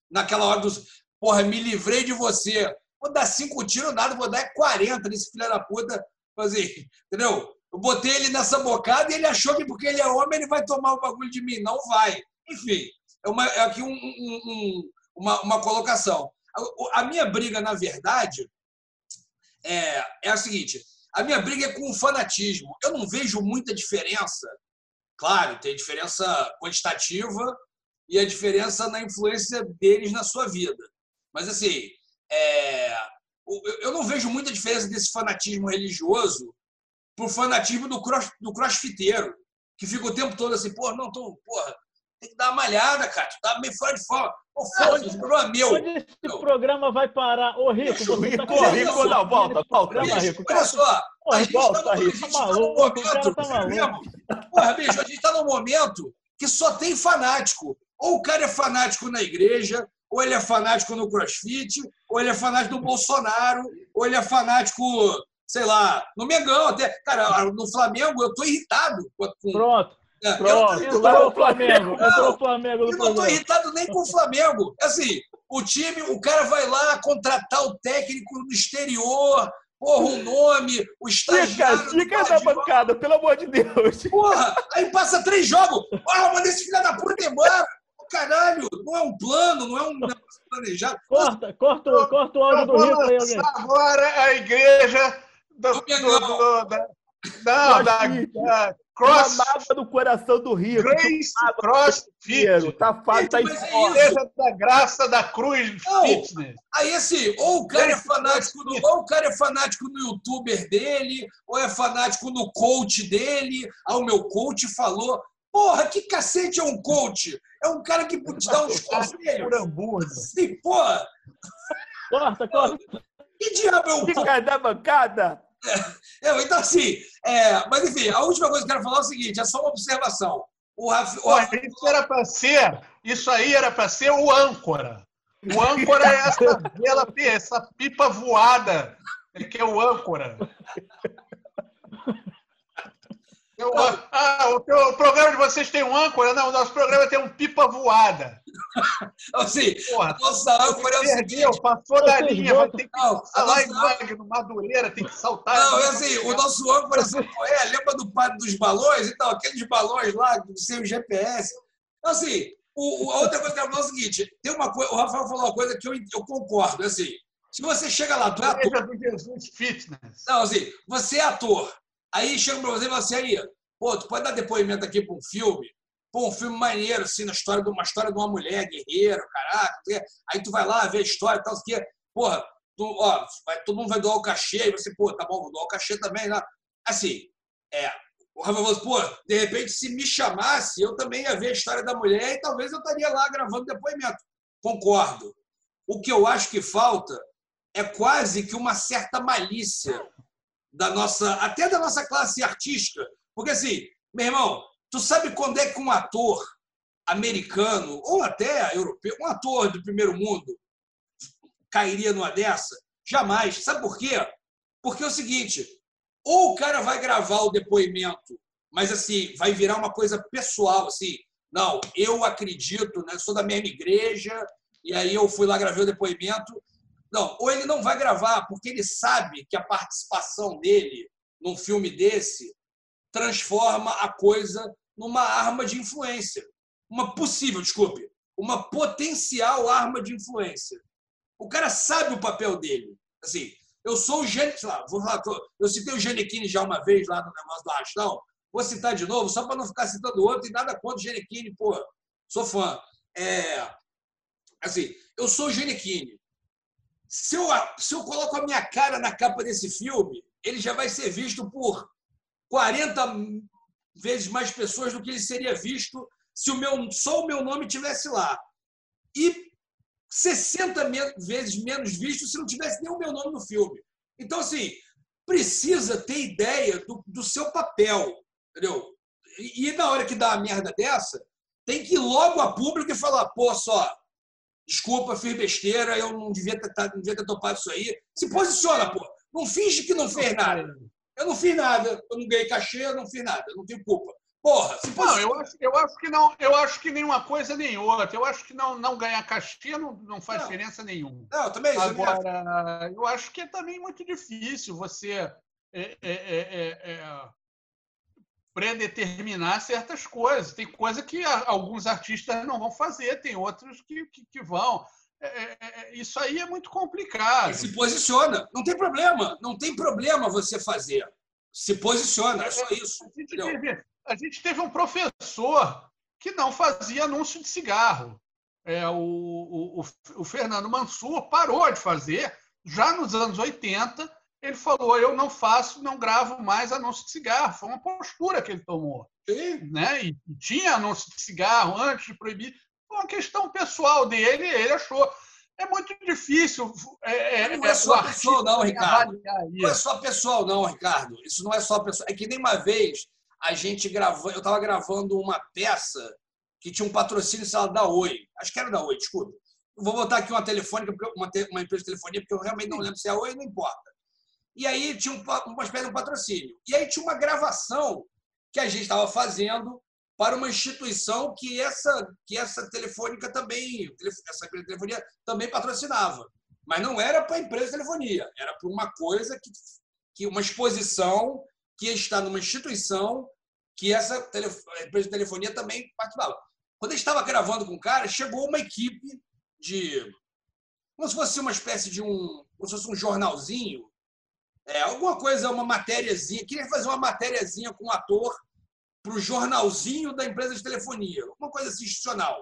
naquela hora dos. Porra, me livrei de você. Vou dar cinco tiros, nada, vou dar 40 nesse filho da puta. Assim, entendeu? Eu botei ele nessa bocada e ele achou que porque ele é homem ele vai tomar o bagulho de mim. Não vai. Enfim, é, uma, é aqui um, um, um, uma, uma colocação. A, a minha briga, na verdade, é, é a seguinte: a minha briga é com o fanatismo. Eu não vejo muita diferença Claro, tem diferença quantitativa e a diferença na influência deles na sua vida. Mas, assim, é... eu não vejo muita diferença desse fanatismo religioso pro fanatismo do, cross, do crossfiteiro, que fica o tempo todo assim, porra, não, tô, porra, tem que dar uma malhada, cara. Tu tá meio fora de forma. Pô, foda, esse problema é meu. Onde esse meu. programa vai parar? Ô, Rico, você Rico, tá Rico, não, volta, volta. Bicho, Rico, olha só. Porra, tá, tá momento, tá maluco. Bicho, a gente tá num momento que só tem fanático. Ou o cara é fanático na igreja, ou ele é fanático no crossfit, ou ele é fanático do Bolsonaro, ou ele é fanático, sei lá, no Mengão até. Cara, no Flamengo eu tô irritado com. Pronto. É, Pronto, eu, entrou o Flamengo. Não, entrou o Flamengo eu não tô irritado nem com o Flamengo. Assim, o time, o cara vai lá contratar o técnico no exterior, porra, o nome, o estagiário. Dica, dica da bancada, pelo amor de Deus. Porra, aí passa três jogos. Ah, mas esse filho da puta embora caralho, não é um plano, não é um negócio planejado. Corta, corta, corta o áudio do Rico aí, alguém. Agora a igreja do, do, do, do da, não, da, da Cross. mágoa do coração do Rico. Grace CrossFit. Tá fácil, tá Igreja da Graça da Cruz não, Fitness. Aí assim, ou o cara é fanático do, ou o cara é fanático no youtuber dele, ou é fanático no coach dele. Ah, o meu coach falou. Porra, que cacete é um coach? É um cara que te dá uns conselhos. Sim, porra. Corta, corta. Que diabo é um coach? Da bancada. É, então, assim, é, mas enfim, a última coisa que eu quero falar é o seguinte: é só uma observação. O Rafa, o Rafa... Isso era para ser, isso aí era para ser o âncora. O âncora é essa essa pipa voada, que é o âncora. Eu, ah, o, teu, o programa de vocês tem um âncora? Não, o nosso programa tem um pipa voada. Assim, Porra, nossa âncora é o perdeu, seguinte, passou da linha, vai ter que não, lá em Magno, Madureira, tem que saltar. Não, é assim, o nosso âncora é, lembra do padre dos balões? Então, aqueles balões lá, sem o GPS. Então, assim, o, a outra coisa que eu falar é o seguinte, tem uma coisa, o Rafael falou uma coisa que eu, eu concordo, é assim, se você chega lá, tu é ator... Jesus Fitness. Não, assim, você é ator, Aí chega para você e fala assim, aí, pô, tu pode dar depoimento aqui para um filme? Pô, um filme maneiro, assim, na história de uma história de uma mulher guerreira, caraca. Aí tu vai lá ver a história e tal, assim, porra, tu, ó, vai, todo mundo vai doar o cachê, e você, pô, tá bom, vou doar o cachê também, né? Assim, é, o Rafa falou, pô, de repente, se me chamasse, eu também ia ver a história da mulher e talvez eu estaria lá gravando depoimento. Concordo. O que eu acho que falta é quase que uma certa malícia da nossa, até da nossa classe artística. Porque assim, meu irmão, tu sabe quando é que um ator americano ou até europeu, um ator do primeiro mundo cairia numa dessa? Jamais. Sabe por quê? Porque é o seguinte, ou o cara vai gravar o depoimento, mas assim, vai virar uma coisa pessoal, assim, não, eu acredito, né, sou da mesma igreja, e aí eu fui lá gravei o depoimento, não, ou ele não vai gravar, porque ele sabe que a participação dele num filme desse transforma a coisa numa arma de influência. Uma possível, desculpe, uma potencial arma de influência. O cara sabe o papel dele. Assim, eu sou o Gene, lá, vou falar, eu citei o Genequini já uma vez lá no negócio do Arrastão, vou citar de novo, só para não ficar citando outro, e nada contra o Genequini, pô, sou fã. É, assim, eu sou o Genequini. Se eu, se eu coloco a minha cara na capa desse filme, ele já vai ser visto por 40 vezes mais pessoas do que ele seria visto se o meu, só o meu nome tivesse lá. E 60 vezes menos visto se não tivesse nem o meu nome no filme. Então, assim, precisa ter ideia do, do seu papel, entendeu? E, e na hora que dá uma merda dessa, tem que ir logo a público e falar, pô, só, Desculpa, fiz besteira, eu não devia ter, não devia ter topado isso aí. Se posiciona, pô. Não finge que não fez nada. Eu não fiz nada, eu não ganhei cachê, eu não fiz nada, eu não tenho culpa. Porra, se Não, eu acho, eu acho que não, eu acho que nenhuma coisa nem outra. Eu acho que não, não ganhar cachê não, não faz não. diferença nenhuma. Não, também Agora, eu acho que é também muito difícil você é, é, é, é predeterminar certas coisas. Tem coisa que alguns artistas não vão fazer, tem outros que, que, que vão. É, é, é, isso aí é muito complicado. Se posiciona, não tem problema, não tem problema você fazer. Se posiciona, é só isso. A gente, teve, a gente teve um professor que não fazia anúncio de cigarro. É, o, o, o, Fernando Mansur parou de fazer já nos anos 80 ele falou: eu não faço, não gravo mais anúncio de cigarro. Foi uma postura que ele tomou. Sim. Né? E tinha anúncio de cigarro antes de proibir. Foi uma questão pessoal dele, ele achou. É muito difícil. É, é não é, é só pessoal, não, Ricardo. Não é só pessoal, não, Ricardo. Isso não é só pessoal. É que nem uma vez a gente gravou, eu estava gravando uma peça que tinha um patrocínio, sei lá, da Oi. Acho que era da Oi, desculpa. Vou botar aqui uma telefônica, uma, uma empresa de telefonia, porque eu realmente não lembro se é a Oi, não importa. E aí tinha um, uma espécie de um patrocínio. E aí tinha uma gravação que a gente estava fazendo para uma instituição que essa, que essa telefônica também, essa empresa de telefonia também patrocinava. Mas não era para a empresa de telefonia, era para uma coisa que, que uma exposição que está numa instituição que essa empresa de telefonia também participava. Quando a gente estava gravando com o cara, chegou uma equipe de. como se fosse uma espécie de um. como se fosse um jornalzinho é, alguma coisa, uma matériazinha. Queria fazer uma matériazinha com um ator para o jornalzinho da empresa de telefonia. Uma coisa assim, institucional.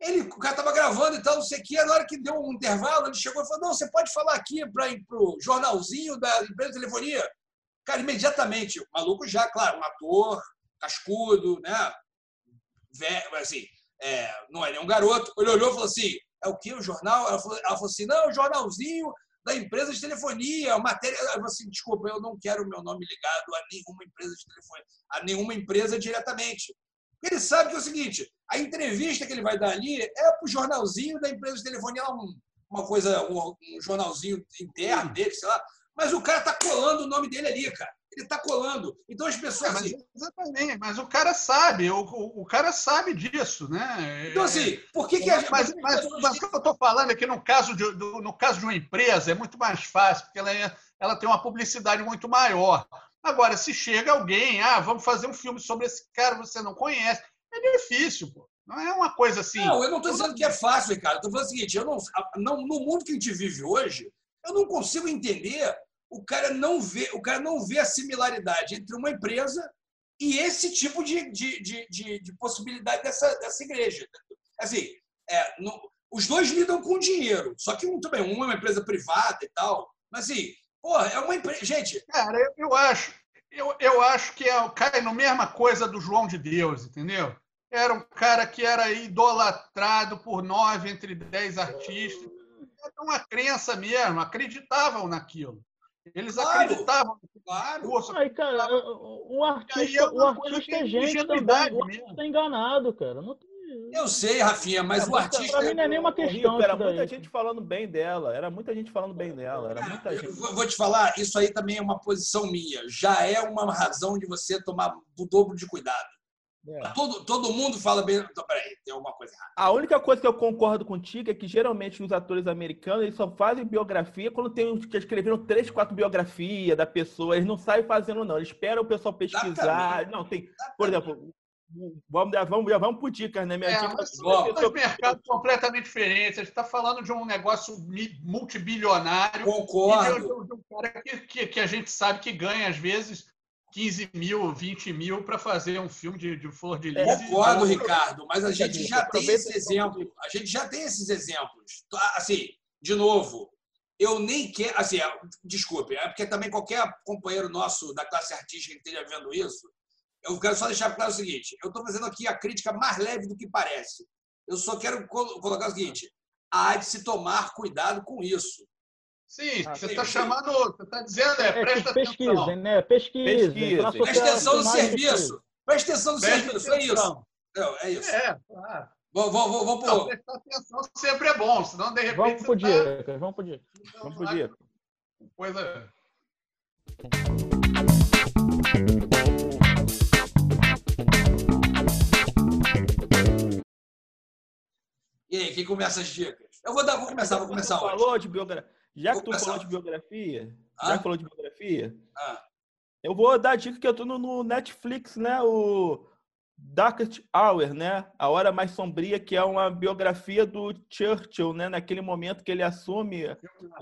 Ele, o cara estava gravando e tal, não sei o que. Na hora que deu um intervalo, ele chegou e falou: Não, você pode falar aqui para o jornalzinho da empresa de telefonia. Cara, imediatamente, o maluco já, claro, um ator, cascudo, né? assim, é, não é um garoto. Ele olhou e falou assim: É o que? O jornal? Ela falou, ela falou assim: Não, o jornalzinho da empresa de telefonia, matéria. Assim, desculpa, eu não quero o meu nome ligado a nenhuma empresa de telefonia, a nenhuma empresa diretamente. Ele sabe que é o seguinte: a entrevista que ele vai dar ali é para o jornalzinho da empresa de telefonia, um, uma coisa, um, um jornalzinho interno dele, sei lá. Mas o cara tá colando o nome dele ali, cara. Ele tá colando. Então as pessoas. É, mas, assim, exatamente, mas o cara sabe, o, o, o, cara sabe disso, né? Então, assim, por que, que a gente. Mas, mas, mas, o que eu estou falando é que no caso, de, do, no caso de uma empresa é muito mais fácil, porque ela, é, ela tem uma publicidade muito maior. Agora, se chega alguém, ah, vamos fazer um filme sobre esse cara você não conhece, é difícil, pô. Não é uma coisa assim. Não, eu não estou dizendo que é fácil, Ricardo. Estou falando o seguinte: eu não, não, no mundo que a gente vive hoje, eu não consigo entender o cara não vê, o cara não vê a similaridade entre uma empresa e esse tipo de, de, de, de, de possibilidade dessa, dessa igreja. Assim, é, no, os dois lidam com dinheiro, só que um também, um é uma empresa privada e tal. Mas assim, porra, é uma empresa. Gente. Cara, eu, eu acho. Eu, eu acho que é, cai na mesma coisa do João de Deus, entendeu? Era um cara que era idolatrado por nove entre dez artistas. Era uma crença mesmo, acreditavam naquilo. Eles claro, acreditavam. Claro. Poxa, Aí, cara, o artista, é o artista é gente também. O artista é enganado, cara. Não tem... Eu sei, Rafinha, mas é, o artista. Pra mim não é nenhuma questão. Era muita gente falando bem dela. Era muita gente falando bem dela. Era muita gente. Eu vou te falar, isso aí também é uma posição minha. Já é uma razão de você tomar o dobro de cuidado. É. Todo, todo mundo fala bem. Então, peraí, tem alguma coisa errada. A única coisa que eu concordo contigo é que geralmente os atores americanos eles só fazem biografia quando tem uns que escreveram três, quatro biografias da pessoa. Eles não saem fazendo, não. Eles esperam o pessoal pesquisar. Não, tem. Por exemplo, vamos, vamos, já vamos por dicas, né? Minha é, dica mas, são dois mercados completamente diferentes. A gente está falando de um negócio multibilionário. Concordo. De, de, um cara que, que, que a gente sabe que ganha, às vezes 15 mil, 20 mil para fazer um filme de, de Flor de Lis. Concordo, Ricardo, mas a gente já tem esse exemplo. A gente já tem esses exemplos. Assim, de novo, eu nem quero. Assim, desculpe, é porque também qualquer companheiro nosso da classe artística que esteja vendo isso, eu quero só deixar claro o seguinte: eu estou fazendo aqui a crítica mais leve do que parece. Eu só quero colocar o seguinte: há de se tomar cuidado com isso. Sim, ah, você está chamando, você está dizendo, é, é presta pesquisa, atenção. Né? Pesquisa, pesquisa. Presta atenção no serviço. Presta atenção no serviço, é isso. Não, é isso. É, claro. Vamos, vamos, vamos pro... prestar atenção sempre é bom, senão de repente. Vamos pro dia, tá... vamos pro dia. Vamos pro dia. Coisa. E aí, quem começa as dicas? Eu vou, dar, vou começar, vou começar hoje. Falou de biografia. Já que tu falou de biografia, ah? já que falou de biografia, ah. eu vou dar a dica que eu tô no, no, Netflix, né? O Darkest Hour, né? A Hora Mais Sombria, que é uma biografia do Churchill, né? Naquele momento que ele assume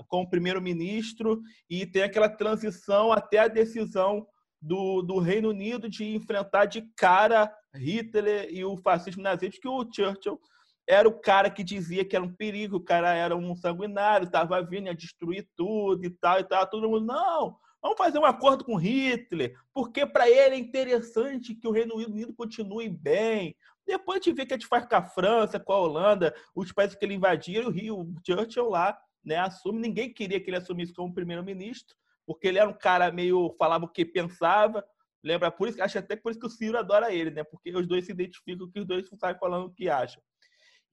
como primeiro-ministro e tem aquela transição até a decisão do, do Reino Unido de enfrentar de cara Hitler e o fascismo nazista, que o Churchill era o cara que dizia que era um perigo, o cara era um sanguinário, estava vindo a destruir tudo e tal, e tal. Todo mundo, não, vamos fazer um acordo com Hitler, porque para ele é interessante que o Reino Unido continue bem. Depois a gente vê que a gente faz com a França, com a Holanda, os países que ele invadiu, o Rio, o Churchill lá, né, assume. Ninguém queria que ele assumisse como primeiro-ministro, porque ele era um cara meio, falava o que pensava, Lembra? Por isso, acho até por isso que o Ciro adora ele, né? Porque os dois se identificam que os dois saem falando o que acham.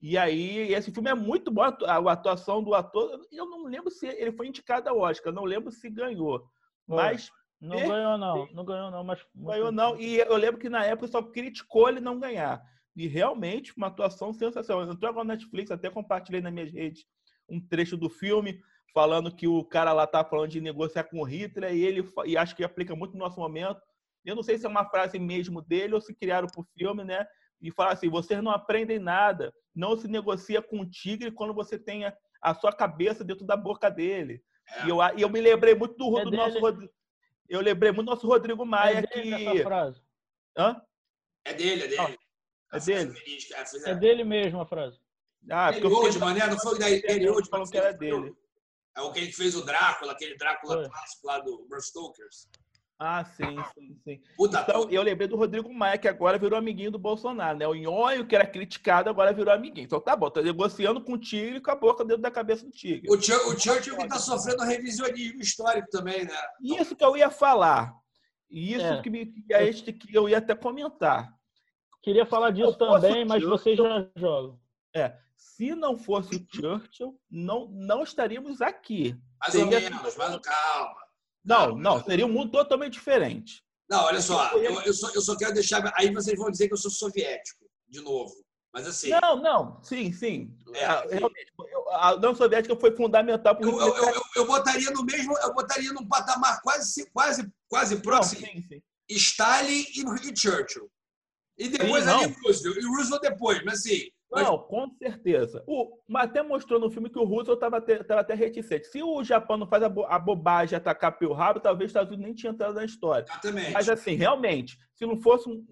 E aí, esse filme é muito bom, a atuação do ator. Eu não lembro se ele foi indicado ao Oscar, não lembro se ganhou. Mas. Não ganhou, não. Não ganhou, não, mas. Ganhou, não. E eu lembro que na época só criticou ele não ganhar. E realmente, uma atuação sensacional. Eu entrou agora na Netflix, até compartilhei nas minhas redes um trecho do filme, falando que o cara lá tá falando de negociar com o Hitler, e ele e acho que aplica muito no nosso momento. Eu não sei se é uma frase mesmo dele ou se criaram por filme, né? E fala assim: vocês não aprendem nada, não se negocia com o tigre quando você tem a, sua cabeça dentro da boca dele. É. E, eu, e eu me lembrei muito do, é do nosso Rodrigo. Eu lembrei muito do nosso Rodrigo Maia é que. Frase. Hã? É dele, é dele. é dele. É, é dele mesmo a frase. Ah, ele hoje, mané, não foi da ele hoje, falando que era dele. É o que ele fez o Drácula, aquele Drácula clássico lá do Bram Stokers. Ah, sim, sim, sim. Puta então, eu lembrei do Rodrigo Maia, que agora virou amiguinho do Bolsonaro, né? O Nhonho, que era criticado, agora virou amiguinho. Então tá bom, tá negociando com o Tigre e com a boca dentro da cabeça do Tigre. O, o Churchill que tá sofrendo revisionismo histórico também, né? Isso que eu ia falar. Isso é. que, me, que, a gente, que eu ia até comentar. Queria falar disso também, mas vocês já jogam. É, se não fosse o Churchill, não, não estaríamos aqui. Mais Seria... ou menos, mas calma. Não, não, seria um mundo totalmente diferente. Não, olha só, eu, eu, só, eu só quero deixar. Aí vocês vão dizer que eu sou soviético, de novo. Mas assim. Não, não, sim, sim. É, ah, realmente, a União Soviética foi fundamental para eu, eu, eu, eu, botaria no mesmo, eu botaria num patamar quase, quase, quase próximo. Não, sim, sim. Stalin e Churchill. E depois sim, ali Roosevelt. E Roosevelt depois, mas assim, não, com certeza. O, mas até mostrou no filme que o Russo estava até, até reticente. Se o Japão não faz a, bo, a bobagem de atacar pelo rabo, talvez os Estados Unidos nem tinha entrado na história. Exatamente. Mas assim, realmente, se não fosse um,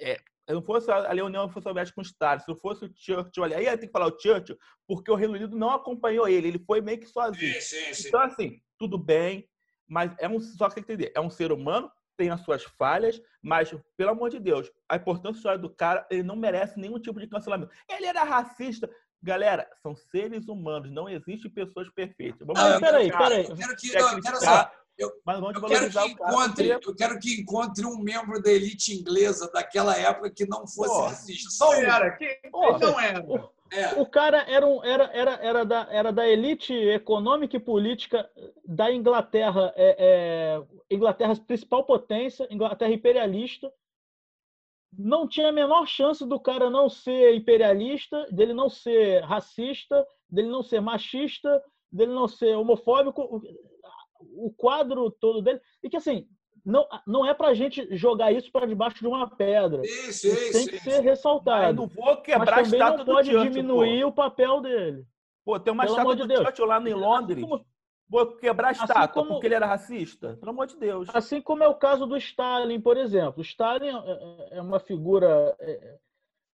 é, não fosse a União Soviética com o Estado, se não fosse o Churchill, olha, aí ter que falar o Churchill, porque o Reino Unido não acompanhou ele, ele foi meio que sozinho. Sim, sim, sim. Então, assim, tudo bem, mas é um, só que tem que entender, é um ser humano tem as suas falhas, mas, pelo amor de Deus, a importância do cara, ele não merece nenhum tipo de cancelamento. Ele era racista. Galera, são seres humanos, não existem pessoas perfeitas. Vamos ah, peraí, peraí. Eu quero que, não, quero só, eu, mas vamos eu quero que encontre, eu quero que encontre um membro da elite inglesa daquela época que não fosse Pô, racista. Só era, que não era. É. O cara era, um, era, era, era, da, era da elite econômica e política da Inglaterra, é, é, Inglaterra principal potência, Inglaterra imperialista. Não tinha a menor chance do cara não ser imperialista, dele não ser racista, dele não ser machista, dele não ser homofóbico. O quadro todo dele. E que assim, não, não é para a gente jogar isso para debaixo de uma pedra. Isso, isso, tem que ser ressaltado. Eu não vou quebrar Mas também a não pode diminuir pô. o papel dele. Pô, tem uma Pelo estátua de do Deus. Churchill lá em Londres. Assim como... Vou quebrar a assim estátua assim como... porque ele era racista? Pelo amor de Deus. Assim como é o caso do Stalin, por exemplo. Stalin é, é, é uma figura...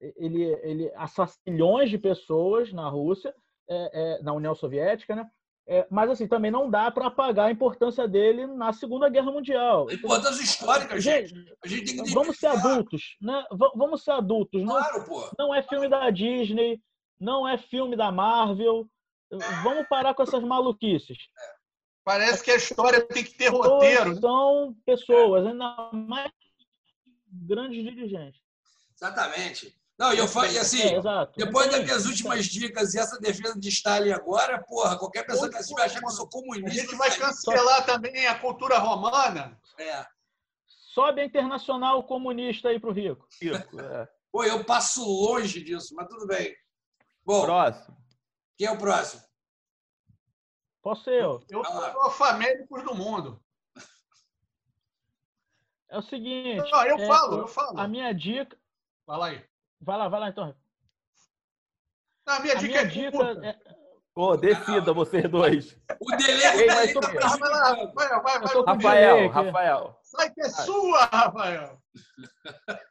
Ele, ele assassinou milhões de pessoas na Rússia, na União Soviética, né? É, mas assim, também não dá para apagar a importância dele na Segunda Guerra Mundial. Então, Importância histórica, gente. A gente tem que vamos ser adultos, né? vamos ser adultos. Claro, não, pô. não é filme da Disney, não é filme da Marvel. Vamos parar com essas maluquices. Parece que a história tem que ter roteiro. Né? São pessoas, ainda mais grandes dirigentes. Exatamente. Não, e eu falo, e assim, é, depois das minhas últimas dicas e essa defesa de Stalin agora, porra, qualquer pessoa que assim vai achar que eu sou comunista. A gente vai cancelar também a cultura romana. É. Sobe a internacional comunista aí pro Rico. Rico, é. Pô, eu passo longe disso, mas tudo bem. Bom, próximo. Quem é o próximo? Posso ser eu. Eu sou famélicos do mundo. É o seguinte. Não, eu é, falo, eu falo. A minha dica. Fala aí. Vai lá, vai lá então. Não, a minha a dica, minha é, dica é, Pô, decida vocês dois. O delay vai tá subir. Rafael, vai, vai, vai. Rafael, Rafael. Sai que é sua, Rafael.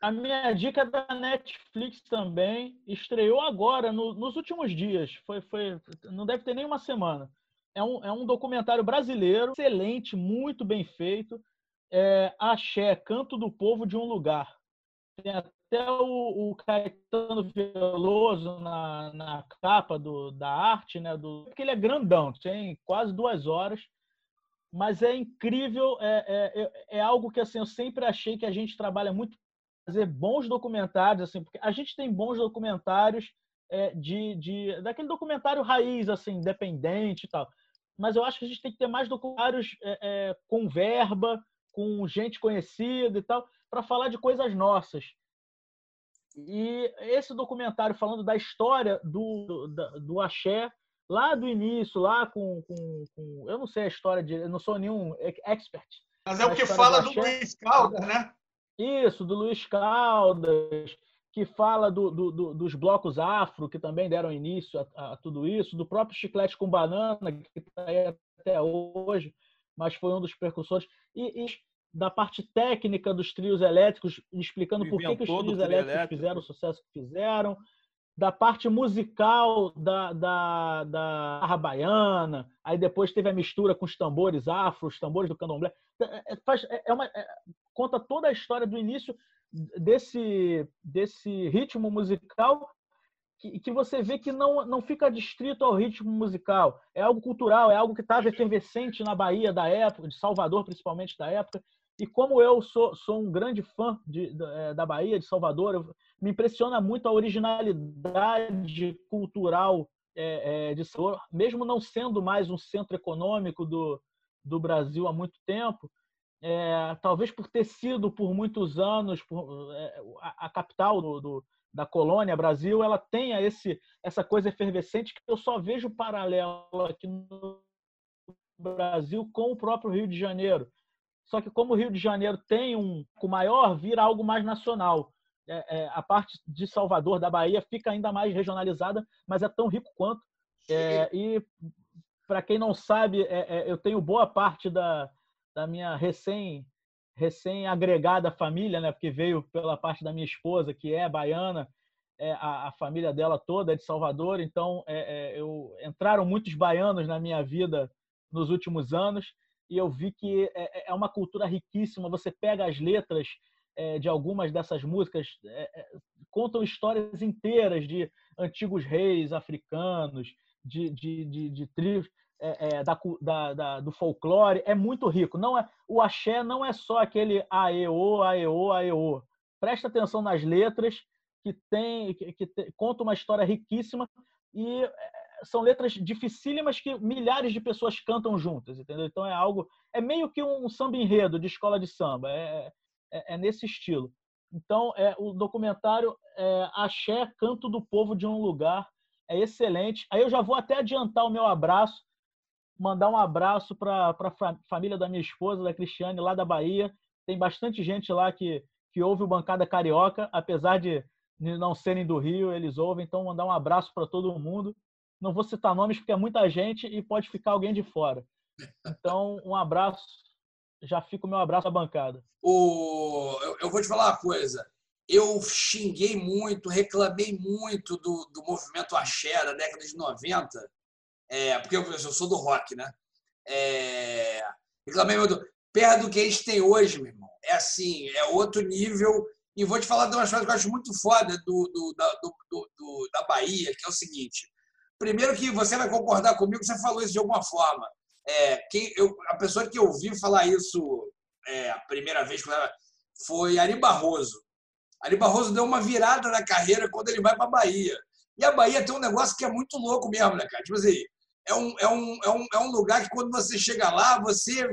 A minha dica é da Netflix também estreou agora, no- nos últimos dias. Foi, foi, não deve ter nem uma semana. É um, é um documentário brasileiro, excelente, muito bem feito. É Axé, Canto do Povo de um Lugar. Tem até o, o Caetano Veloso na, na capa do, da arte, né? Do, porque ele é grandão, tem quase duas horas mas é incrível, é, é, é- é algo que assim eu sempre achei que a gente trabalha muito fazer bons documentários, assim, porque a gente tem bons documentários é, de, de daquele documentário raiz, assim, independente e tal. Mas eu acho que a gente tem que ter mais documentários é, é, com verba, com gente conhecida e tal, para falar de coisas nossas. E esse documentário falando da história do, do, do axé, lá do início, lá com, com, com- Eu não sei a história de. Eu não sou nenhum expert. Mas é o que fala do do. Luiz Caldas, né? Isso, do Luiz Caldas, que fala do, do- do- dos blocos afro, que também deram início a, a tudo isso, do próprio Chiclete com Banana, que está aí até hoje, mas foi um dos percussores, e, e da parte técnica dos trios elétricos, explicando por que, que os trios trio elétricos elétrico. fizeram o sucesso que fizeram, da parte musical da, da, da barra baiana, aí depois teve a mistura com os tambores afro, os tambores do candomblé. É, é, faz- é- é uma- é- conta toda a história do início desse, desse ritmo musical que, que você vê que não, não fica distrito ao ritmo musical. É algo cultural, é algo que estava efervescente na Bahia da época, de Salvador principalmente da época. E como eu sou, sou um grande fã de, da- eh, da Bahia, de Salvador, eu- me impressiona muito a originalidade cultural eh, eh, de Salvador, mesmo não sendo mais um centro econômico do, do Brasil há muito tempo, é, talvez por ter sido por muitos anos por, é, a, a capital do, do- da colônia Brasil, ela tenha esse, essa coisa efervescente que eu só vejo paralelo aqui no Brasil com o próprio Rio de Janeiro. Só que como o Rio de Janeiro tem um com maior, vira algo mais nacional. É, é, a parte de Salvador, da Bahia, fica ainda mais regionalizada, mas é tão rico quanto. É, e para quem não sabe, é, é, eu tenho boa parte da, da minha recém recém agregada família, né? Porque veio pela parte da minha esposa, que é baiana, é, a, a família dela toda é de Salvador, então eu entraram muitos baianos na minha vida nos últimos anos e eu vi que é, é uma cultura riquíssima. Você pega as letras é, de algumas dessas músicas, é, é, contam histórias inteiras de antigos reis africanos, de, de, de, de tribos é, é, da, da- da- do folclore é muito rico. Não é o axé não é só aquele aeô, aeô, aeô. Presta atenção nas letras que tem que, que conta uma história riquíssima e é, são letras dificílimas que milhares de pessoas cantam juntas, entendeu? Então é algo é meio que um samba enredo de escola de samba, é, é, é nesse estilo. Então é o documentário é, Axé Canto do Povo de um Lugar é excelente. Aí eu já vou até adiantar o meu abraço mandar um abraço para a família da minha esposa, da Cristiane, lá da Bahia. Tem bastante gente lá que, que ouve o Bancada Carioca, apesar de não serem do Rio, eles ouvem. Então, mandar um abraço para todo mundo. Não vou citar nomes porque é muita gente e pode ficar alguém de fora. Então, um abraço. Já fica o meu abraço à bancada. O, eu, vou te falar uma coisa. Eu xinguei muito, reclamei muito do, do movimento axé da década de 90, é, porque eu, eu sou do rock, né? É, reclamei muito. Perto do que a gente tem hoje, meu irmão. É assim, é outro nível. E vou te falar de umas coisas que eu acho muito foda do, do, da, do- do- da Bahia, que é o seguinte. Primeiro que você vai concordar comigo, você falou isso de alguma forma. É, quem, eu, a pessoa que ouviu falar isso é, a primeira vez foi Ari Barroso. Ari Barroso deu uma virada na carreira quando ele vai para a Bahia. E a Bahia tem um negócio que é muito louco mesmo, né, cara? Tipo assim, é um, é um, é um, é um lugar que quando você chega lá, você.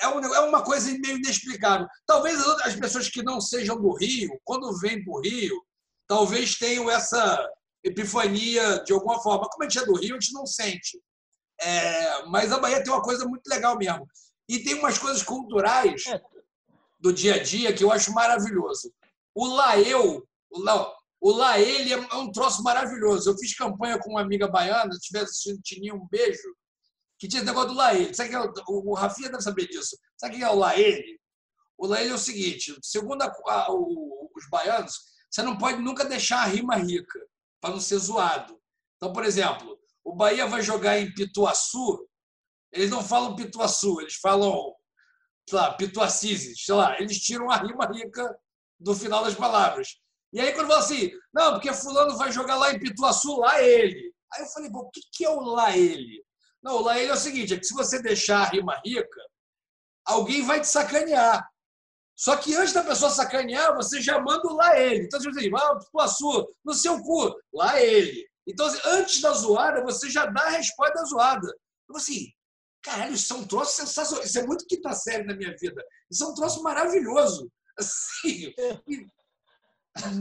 É, um, é uma coisa meio inexplicável. Talvez as as pessoas que não sejam do Rio, quando vêm para o Rio, talvez tenham essa epifania de alguma forma. Como a gente é do Rio, a gente não sente. É, mas a Bahia tem uma coisa muito legal mesmo. E tem umas coisas culturais É. do dia a dia que eu acho maravilhoso. O Laeu, o La- O Lá Ele é um troço maravilhoso. Eu fiz campanha com uma amiga baiana, se estiver assistindo Tininho, um beijo, que tinha esse negócio do Lá Ele. Sabe que é o, o Rafinha deve saber disso. Sabe o que é o Lá Ele? O Lá Ele é o seguinte, segundo a, a, o, os baianos, você não pode nunca deixar a rima rica, para não ser zoado. Então, por exemplo, o Bahia vai jogar em Pituaçu, eles não falam Pituaçu, eles falam, sei lá, Pituacises, sei lá, eles tiram a rima rica do final das palavras. E aí, quando fala assim, não, porque Fulano vai jogar lá em Pituaçu, lá ele. Aí eu falei, o que é o lá ele? Não, o lá ele é o seguinte: é que se você deixar a rima rica, alguém vai te sacanear. Só que antes da pessoa sacanear, você já manda lá ele. Então, você diz, ah, Pituaçu, no seu cu, lá ele. Então, assim, antes da zoada, você já dá a resposta da zoada. Então, assim, caralho, isso é um troço sensacional. Isso é muito quinta série na minha vida. Isso é um troço maravilhoso. Assim,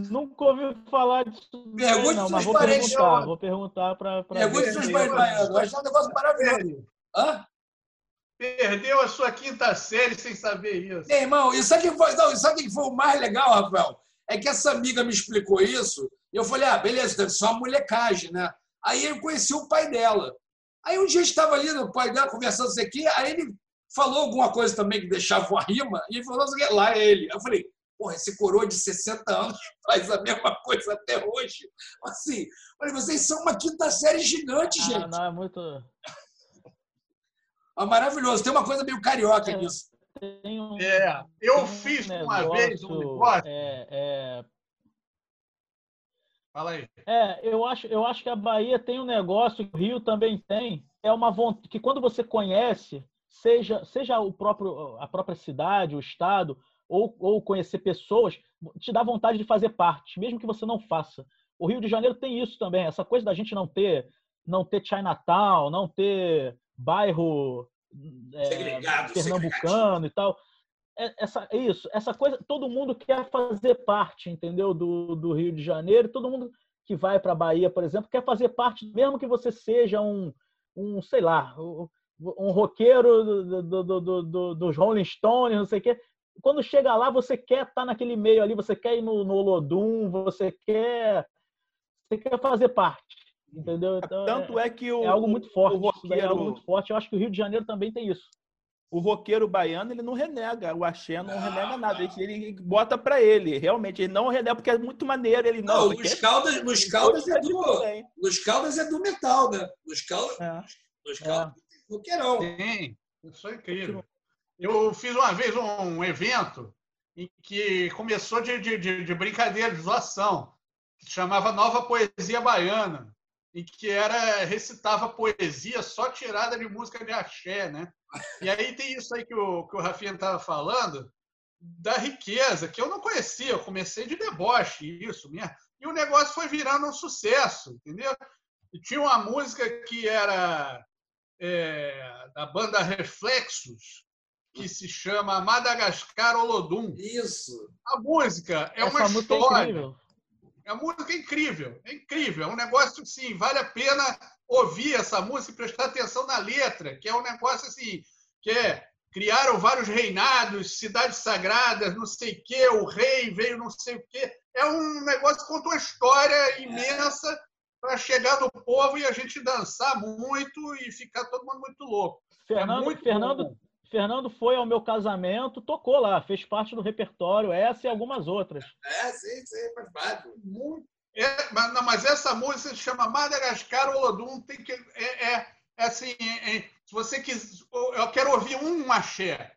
Nunca ouvi falar disso. Pergunte não, mas vou perguntar, vou perguntar para. Pergunte seus parentes baianos. Acho um negócio maravilhoso. Hã? Perdeu a sua quinta série sem saber isso. Meu irmão, e sabe o que foi, não, sabe que foi o mais legal, Rafael? É que essa amiga me explicou isso, e eu falei, ah, beleza, deve ser uma molecagem, né? Aí eu conheci o pai dela. Aí um dia estava ali, o pai dela conversando isso aqui, aí ele falou alguma coisa também que deixava uma rima, e ele falou, lá é ele. Eu falei, Porra, esse coroa de 60 anos faz a mesma coisa até hoje. Assim, olha, vocês são uma quinta série gigante, ah, gente. Não, é muito. É maravilhoso. Tem uma coisa meio carioca é, nisso. Um, é, eu fiz um uma negócio, vez um negócio. É, é... Fala aí. É, eu acho, eu acho que a Bahia tem um negócio que o Rio também tem. É uma vontade que quando você conhece, seja, seja o próprio, a própria cidade, o estado, ou, ou conhecer pessoas, te dá vontade de fazer parte, mesmo que você não faça. O Rio de Janeiro tem isso também, essa coisa da gente não ter não ter Chinatown, não ter bairro é, pernambucano e tal. É, essa, isso, essa coisa, todo mundo quer fazer parte, entendeu? Do, do Rio de Janeiro, todo mundo que vai para a Bahia, por exemplo, quer fazer parte, mesmo que você seja um, um sei lá, um roqueiro do, do, do, do, dos Rolling Stones, não sei o quê quando chega lá, você quer estar tá naquele meio ali, você quer ir no, no Olodum, você quer, você quer fazer parte. Entendeu? Então, Tanto é, é, que o, é algo muito forte. O roqueiro, é algo muito forte. Eu acho que o Rio de Janeiro também tem isso. O roqueiro baiano, ele não renega, o axé não, renega nada, ele, ele bota para ele, realmente, ele não renega porque é muito maneiro, ele não. não caldas, nos, caldas é do, nos caldas é do metal, né? Nos caldas, é. nos caldas é. roqueirão. Sim, isso é incrível. Eu fiz uma vez um evento em que começou de, de, de brincadeira, de zoação, que se chamava Nova Poesia Baiana, em que era recitava poesia só tirada de música de axé, né? E aí tem isso aí que o, que o Rafinha estava falando, da riqueza, que eu não conhecia, eu comecei de deboche, isso mesmo. E o negócio foi virando um sucesso, entendeu? E tinha uma música que era é, da banda Reflexos, que se chama Madagascar Olodum. Isso. A música é Essa uma é história. É, é música incrível, é incrível. É um negócio assim, vale a pena ouvir essa música e prestar atenção na letra, que é um negócio assim, que é criaram vários reinados, cidades sagradas, não sei o quê, o rei veio não sei o quê. É um negócio que conta uma história imensa para chegar no povo e a gente dançar muito e ficar todo mundo muito louco. Fernando, é muito Fernando, bom. Fernando foi ao meu casamento, tocou lá, fez parte do repertório, essa e algumas outras. É, sim, sim, faz parte. É, mas, não, mas essa música se chama Madagascar Olodum, tem que. É, é, é assim, é, é, se você quiser. Eu quero ouvir um axé,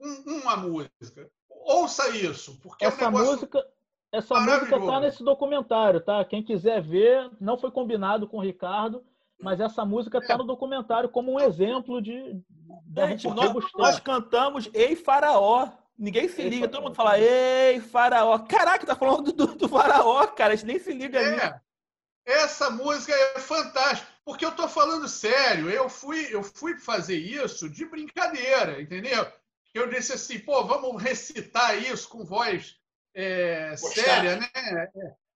um, uma música. Ouça isso, porque essa é um música. Essa música está nesse documentário, tá? Quem quiser ver, não foi combinado com o Ricardo, mas essa música está é. no documentário como um exemplo de. Da gente, nós, nós cantamos Ei Faraó. Ninguém se liga, todo mundo fala Ei Faraó. Caraca, tá falando do, do Faraó, cara. A gente nem se liga é. ali. Essa música é fantástica, porque eu tô falando sério. Eu fui, eu fui fazer isso de brincadeira, entendeu? Eu disse assim, pô, vamos recitar isso com voz é, séria, né?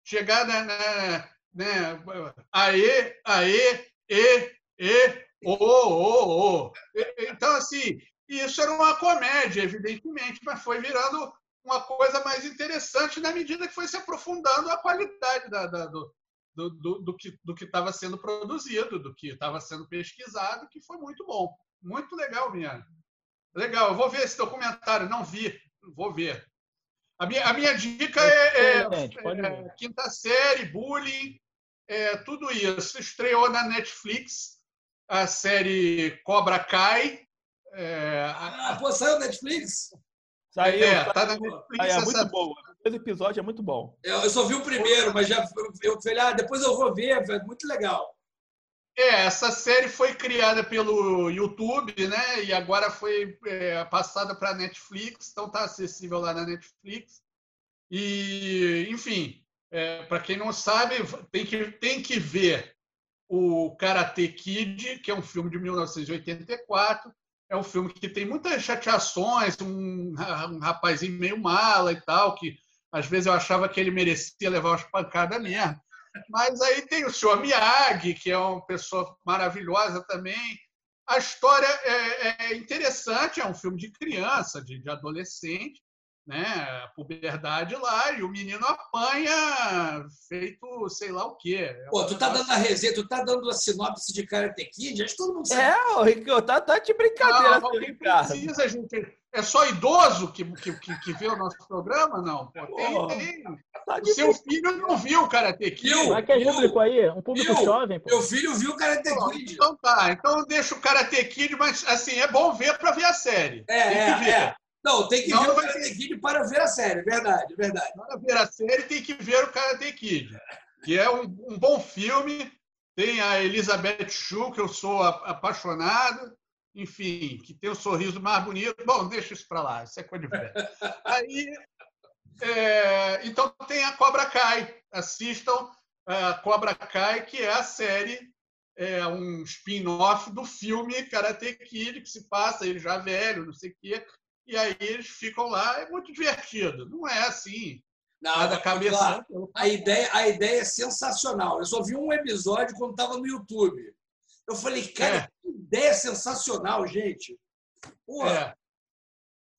Chegar na, na, né? Aê, aê, e, e, o, o, o. Então, assim, isso era uma comédia, evidentemente, mas foi virando uma coisa mais interessante na medida que foi se aprofundando a qualidade da, da, do, do, do, do, que do que estava sendo produzido, do que estava sendo pesquisado, que foi muito bom, muito legal mesmo. Legal, eu vou ver esse documentário, não vi, vou ver. A minha, a minha dica é, é, é quinta série, bullying, é, tudo isso. Estreou na Netflix a série Cobra Kai. É, ah, pô, saiu na Netflix? Saiu. É, tá na Netflix. é essa... muito bom. Esse episódio é muito bom. Eu, eu só vi o primeiro, mas já eu falei, ah, depois eu vou ver, é muito legal. É, essa série foi criada pelo YouTube, né? E agora foi é, passada para a Netflix, então está acessível lá na Netflix. E, enfim, é, para quem não sabe, tem que, tem que ver o Karate Kid, que é um filme de 1984. É um filme que tem muitas chateações, um, um rapazinho meio mala e tal, que às vezes eu achava que ele merecia levar umas pancadas mesmo. Mas aí tem o senhor Miyagi, que é uma pessoa maravilhosa também. A história é, é interessante, é um filme de criança, de, de adolescente, né, puberdade lá, e o menino apanha feito sei lá o quê. É Pô, tu tá dando a resenha, tu tá dando a sinopse de Karate Kid, acho que todo mundo sabe. É, o Ricardo, tá, tá de brincadeira. Não, não precisa, gente. É só idoso que, que, que, que vê o nosso programa? Não. Pô, tem, tem. Tá o seu filho não viu o Karate Kid. Vai que é público aí, um público viu? jovem. Pô. Meu filho viu o Karate Kid. Então tá, então deixa o Karate Kid, mas assim, é bom ver para ver a série. É, é, é. Não, tem que não, ver o Karate Kid para ver a série, verdade, verdade. Para ver a série tem que ver o Karate Kid, que é um, um bom filme. Tem a Elizabeth Shue, que eu sou apaixonado enfim, que tem o sorriso mais bonito. Bom, deixa isso para lá, isso é coisa de velho. Aí, é, então tem a Cobra Kai. Assistam a Cobra Kai, que é a série, é um spin-off do filme Karate Kid, que se passa ele já velho, não sei o quê, e aí eles ficam lá, é muito divertido. Não é assim. Não, da cabeça. A ideia, a ideia é sensacional. Eu só vi um episódio quando estava no YouTube. Eu falei, cara, é. que ideia sensacional, gente. Porra,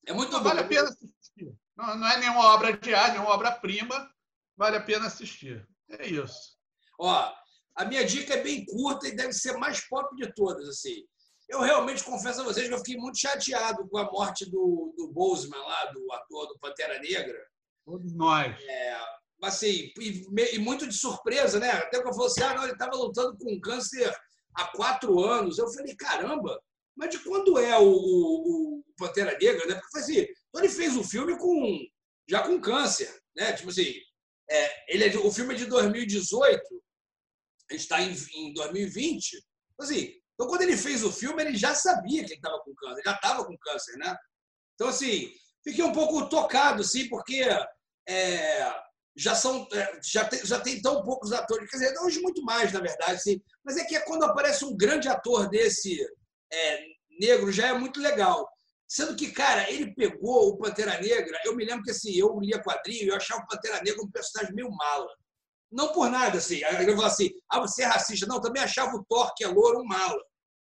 é. é muito não, Vale a pena assistir. Não, não é nenhuma obra de arte, nenhuma obra-prima. Vale a pena assistir. É isso. Ó, a minha dica é bem curta e deve ser mais pop de todas, assim. Eu realmente confesso a vocês que eu fiquei muito chateado com a morte do, do Boseman lá, do ator do Pantera Negra. Todos nós. É, assim, e, e, muito de surpresa, né? Até que eu falei assim, ah, não, ele estava lutando com câncer há quatro anos. Eu falei, caramba, mas de quando é o, o, o Pantera Negra? Né? Porque assim, então ele fez o filme com já com câncer, né? Tipo assim, é, ele é de, o filme é de 2018, a gente está em, em 2020. Então, assim, então, quando ele fez o filme, ele já sabia que ele estava com câncer, já estava com câncer, né? Então, assim, fiquei um pouco tocado, assim, porque é, já são é, já tem, já tem tão poucos atores, quer dizer, hoje muito mais, na verdade, sim. Mas é que é quando aparece um grande ator desse é, negro já é muito legal. Sendo que, cara, ele pegou o Pantera Negra. Eu me lembro que assim, eu lia quadrinho e eu achava o Pantera Negra um personagem meio mala. Não por nada, assim. Eu falo assim, ah, você é racista. Não, também achava o Thor, que é louro, um mala.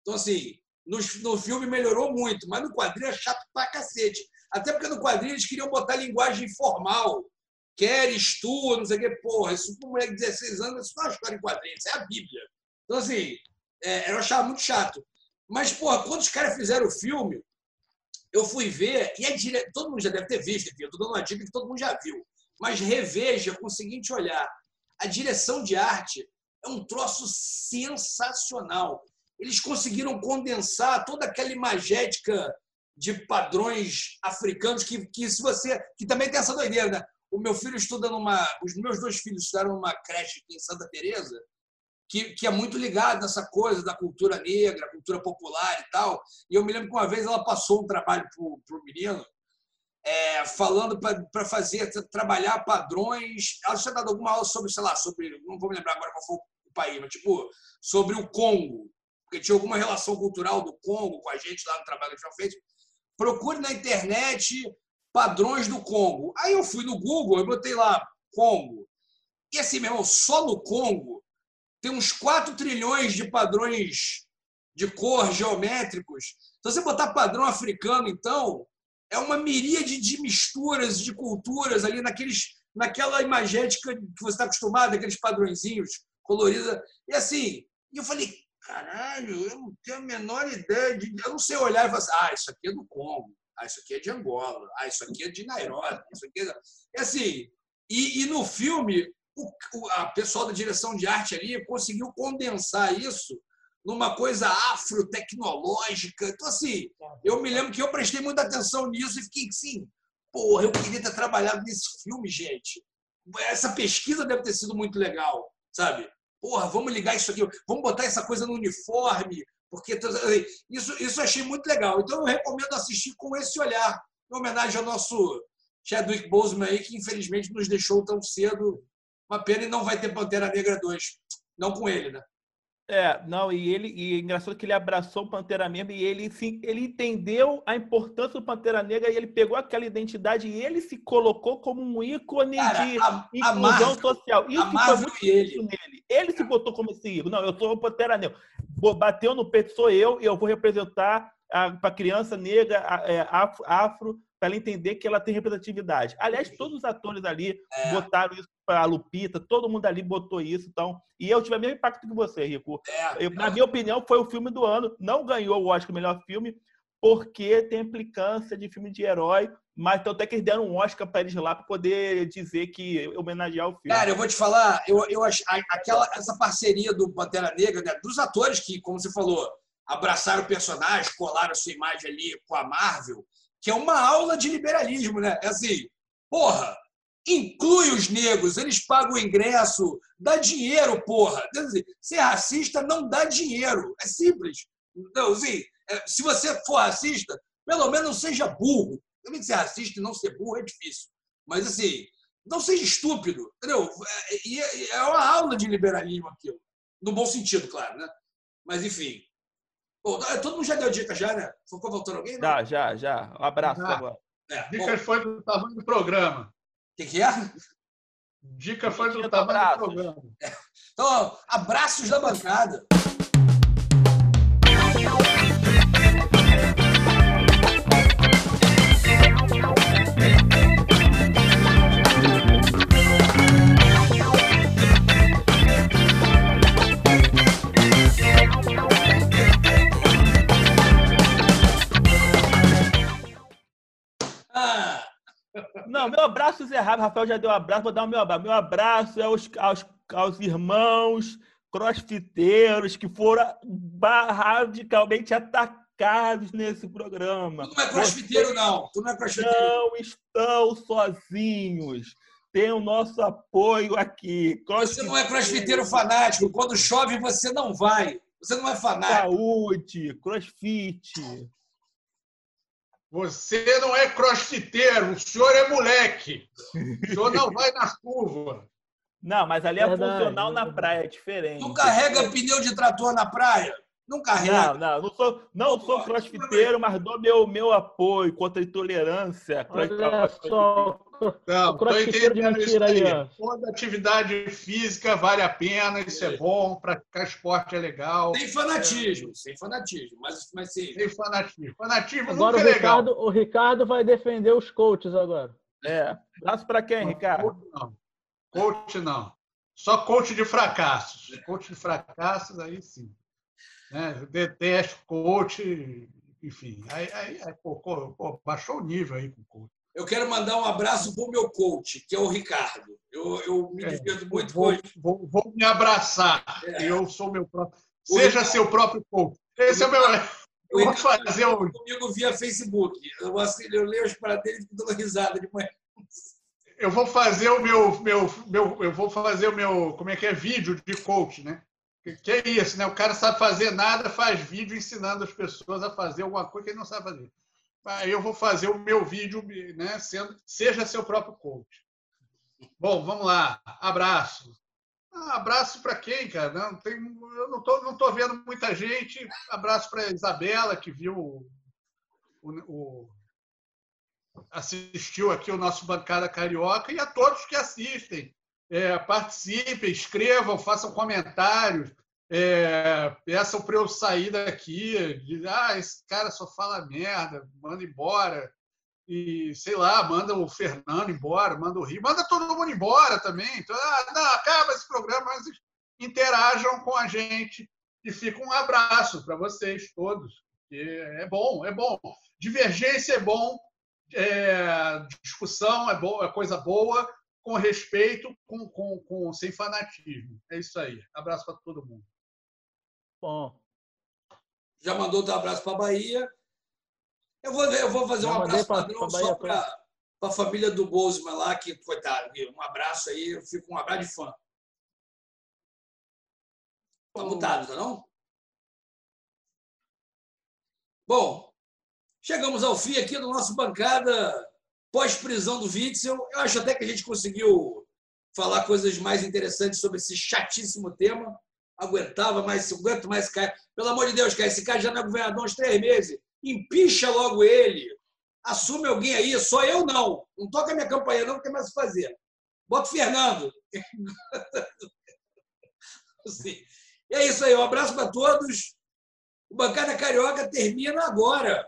Então, assim, no, no filme melhorou muito, mas no quadrinho é chato pra cacete. Até porque no quadrinho eles queriam botar linguagem formal queres tu, não sei o quê. Porra, isso para um moleque de 16 anos, isso não é uma história em quadrinhos, isso é a Bíblia. Então, assim, é, eu achava muito chato. Mas, porra, quando os caras fizeram o filme, eu fui ver, e é dire... todo mundo já deve ter visto, eu estou dando uma dica que todo mundo já viu, mas reveja com o seguinte olhar: a direção de arte é um troço sensacional. Eles conseguiram condensar toda aquela imagética de padrões africanos que, que se você que também tem essa doideira, né? O meu filho estuda numa. Os meus dois filhos estudaram numa creche aqui em Santa Teresa, que, que é muito ligado nessa coisa da cultura negra, cultura popular e tal. E eu me lembro que uma vez ela passou um trabalho para o menino, é, falando para fazer, trabalhar padrões. Ela tinha dado alguma aula sobre, sei lá, sobre. Não vou me lembrar agora qual foi o país, mas tipo, sobre o Congo. Porque tinha alguma relação cultural do Congo com a gente lá no trabalho que gente fez. Procure na internet padrões do Congo. Aí eu fui no Google, eu botei lá Congo. E assim, meu irmão, só no Congo tem uns 4 trilhões de padrões de cor geométricos. Se você botar padrão africano, então, é uma miríade de misturas, de culturas ali naqueles, naquela imagética que você está acostumado, aqueles padrõezinhos coloridos. E assim, eu falei, caralho, eu não tenho a menor ideia de. Eu não sei olhar e falar assim, ah, isso aqui é do Congo, ah, isso aqui é de Angola, ah, isso aqui é de Nairobi, isso aqui é. E assim, e, e no filme, o, o a pessoal da direção de arte ali conseguiu condensar isso numa coisa afro-tecnológica. Então, assim, eu me lembro que eu prestei muita atenção nisso e fiquei assim, porra, eu queria ter trabalhado nesse filme, gente. Essa pesquisa deve ter sido muito legal, sabe? Porra, vamos ligar isso aqui, vamos botar essa coisa no uniforme, porque isso, isso eu achei muito legal. Então, eu recomendo assistir com esse olhar, em homenagem ao nosso Chadwick Boseman aí, que infelizmente nos deixou tão cedo. Uma pena e não vai ter Pantera Negra 2. Não com ele, né? É, não, e ele, e é engraçado que ele abraçou o Pantera Negra e ele, sim, ele entendeu a importância do Pantera Negra e ele pegou aquela identidade e ele se colocou como um ícone Cara, de a, inclusão a social. Isso foi muito ele. nele. Ele se botou como esse ícone. Não, eu sou o Pantera Negra. Bateu no peito, sou eu, e eu vou representar para a criança negra, é, afro, afro para ela entender que ela tem representatividade. Aliás, todos os atores ali é. botaram isso para a Lupita, todo mundo ali botou isso. Então, e eu tive o mesmo impacto que você, Rico. É. Eu, na minha opinião, foi o filme do ano. Não ganhou o Oscar melhor filme porque tem implicância de filme de herói, mas até que eles deram um Oscar para eles lá para poder dizer que homenagear o filme. Cara, eu vou te falar, eu, eu acho aquela essa parceria do Pantera Negra, né, dos atores que, como você falou, abraçaram o personagem, colaram a sua imagem ali com a Marvel que é uma aula de liberalismo, né? É assim, porra, inclui os negros, eles pagam o ingresso, dá dinheiro, porra. Dizer, ser racista não dá dinheiro, é simples. Então, assim, é, se você for racista, pelo menos não seja burro. Também ser racista e não ser burro é difícil. Mas, assim, não seja estúpido, entendeu? É, é, é uma aula de liberalismo aquilo. No bom sentido, claro, né? Mas, enfim, Bom, é, todo mundo já deu dica, já, né? Ficou faltando alguém? Já, já, já. Um abraço ah, agora. É, Dica foi do tamanho do programa. O que, que é? Dica foi do tamanho do programa. É. Então, abraços da bancada. Não, meu abraço é errado. Rafael já deu um abraço, vou dar o meu abraço. Meu abraço é aos, aos, aos irmãos crossfiteiros que foram radicalmente atacados nesse programa. Tu não é crossfiteiro, não. Tu não é crossfiteiro. Não estão sozinhos. Tem o nosso apoio aqui. Você não é crossfiteiro fanático. Quando chove, você não vai. Você não é fanático. Saúde, crossfit. Você não é crossfiteiro, o senhor é moleque. O senhor não vai na curva. Não, mas ali é Verdade. funcional na praia, é diferente. Não carrega pneu de trator na praia? Não carrega. Não, não, não sou, não sou crossfiteiro, mas dou meu, meu apoio contra a intolerância. Olha só, não, crossfiteiro de mentira aí. aí. Toda atividade física vale a pena, isso é bom, praticar esporte é legal. Sem fanatismo, é. sem fanatismo, mas, mas sim. Sem fanatismo. Fanatismo agora nunca o é Ricardo, legal. O Ricardo vai defender os coaches agora. É. Braço para quem, não, Ricardo? Coach não. Coach não. Só coach de fracassos. Coach de fracassos, aí sim. Né? Detesto coach, enfim. Aí, aí, aí pô, pô, baixou o nível aí com o coach. Eu quero mandar um abraço para o meu coach, que é o Ricardo. Eu, eu me é, divirto é, muito vou, com vou, vou, me abraçar. É. Eu sou meu próprio. Seja Ricardo, seu próprio coach. Esse o é o meu. Eu vou fazer um... comigo via Facebook. Eu, eu leio as paradas dele e fico dando risada de manhã. Eu vou fazer o meu, meu, meu, eu vou fazer o meu, como é que é, vídeo de coach, né? Que é isso, né? O cara sabe fazer nada, faz vídeo ensinando as pessoas a fazer alguma coisa que ele não sabe fazer. Aí eu vou fazer o meu vídeo, né? Sendo, seja seu próprio coach. Bom, vamos lá. Abraço. Ah, abraço para quem, cara? Não, tem, eu não tô, não tô vendo muita gente. Abraço para Isabela, que viu o, o, assistiu aqui o nosso Bancada Carioca, e a todos que assistem. É, participem, escrevam, façam comentários, é, peçam para eu sair daqui, diz, ah, esse cara só fala merda, manda embora. e, sei lá, manda o Fernando embora, manda o Rio, manda todo mundo embora também. Então, ah, não, acaba esse programa, mas interajam com a gente e fica um abraço para vocês todos. É bom, é bom. Divergência é bom, é, discussão é, boa, é coisa boa, com respeito, com, com, com, sem fanatismo. É isso aí. Abraço para todo mundo. Bom. Já mandou um abraço para a Bahia. Eu vou, eu vou fazer um abraço padrão só para a família do Bozeman lá, que, coitado, um abraço aí, eu fico um abraço de fã. Está mutado, tá não? Bom, chegamos ao fim aqui do nosso bancada pós-prisão do Witzel. Eu acho até que a gente conseguiu falar coisas mais interessantes sobre esse chatíssimo tema. Aguentava, mas se aguento mais, cara. Pelo amor de Deus, cara, esse cara já não é governador há uns três meses empicha logo ele, assume alguém aí, só eu não. Não toca minha campanha, não, tem mais o fazer. Bota o Fernando. Sim. E é isso aí, um abraço para todos. O Bancada Carioca termina agora.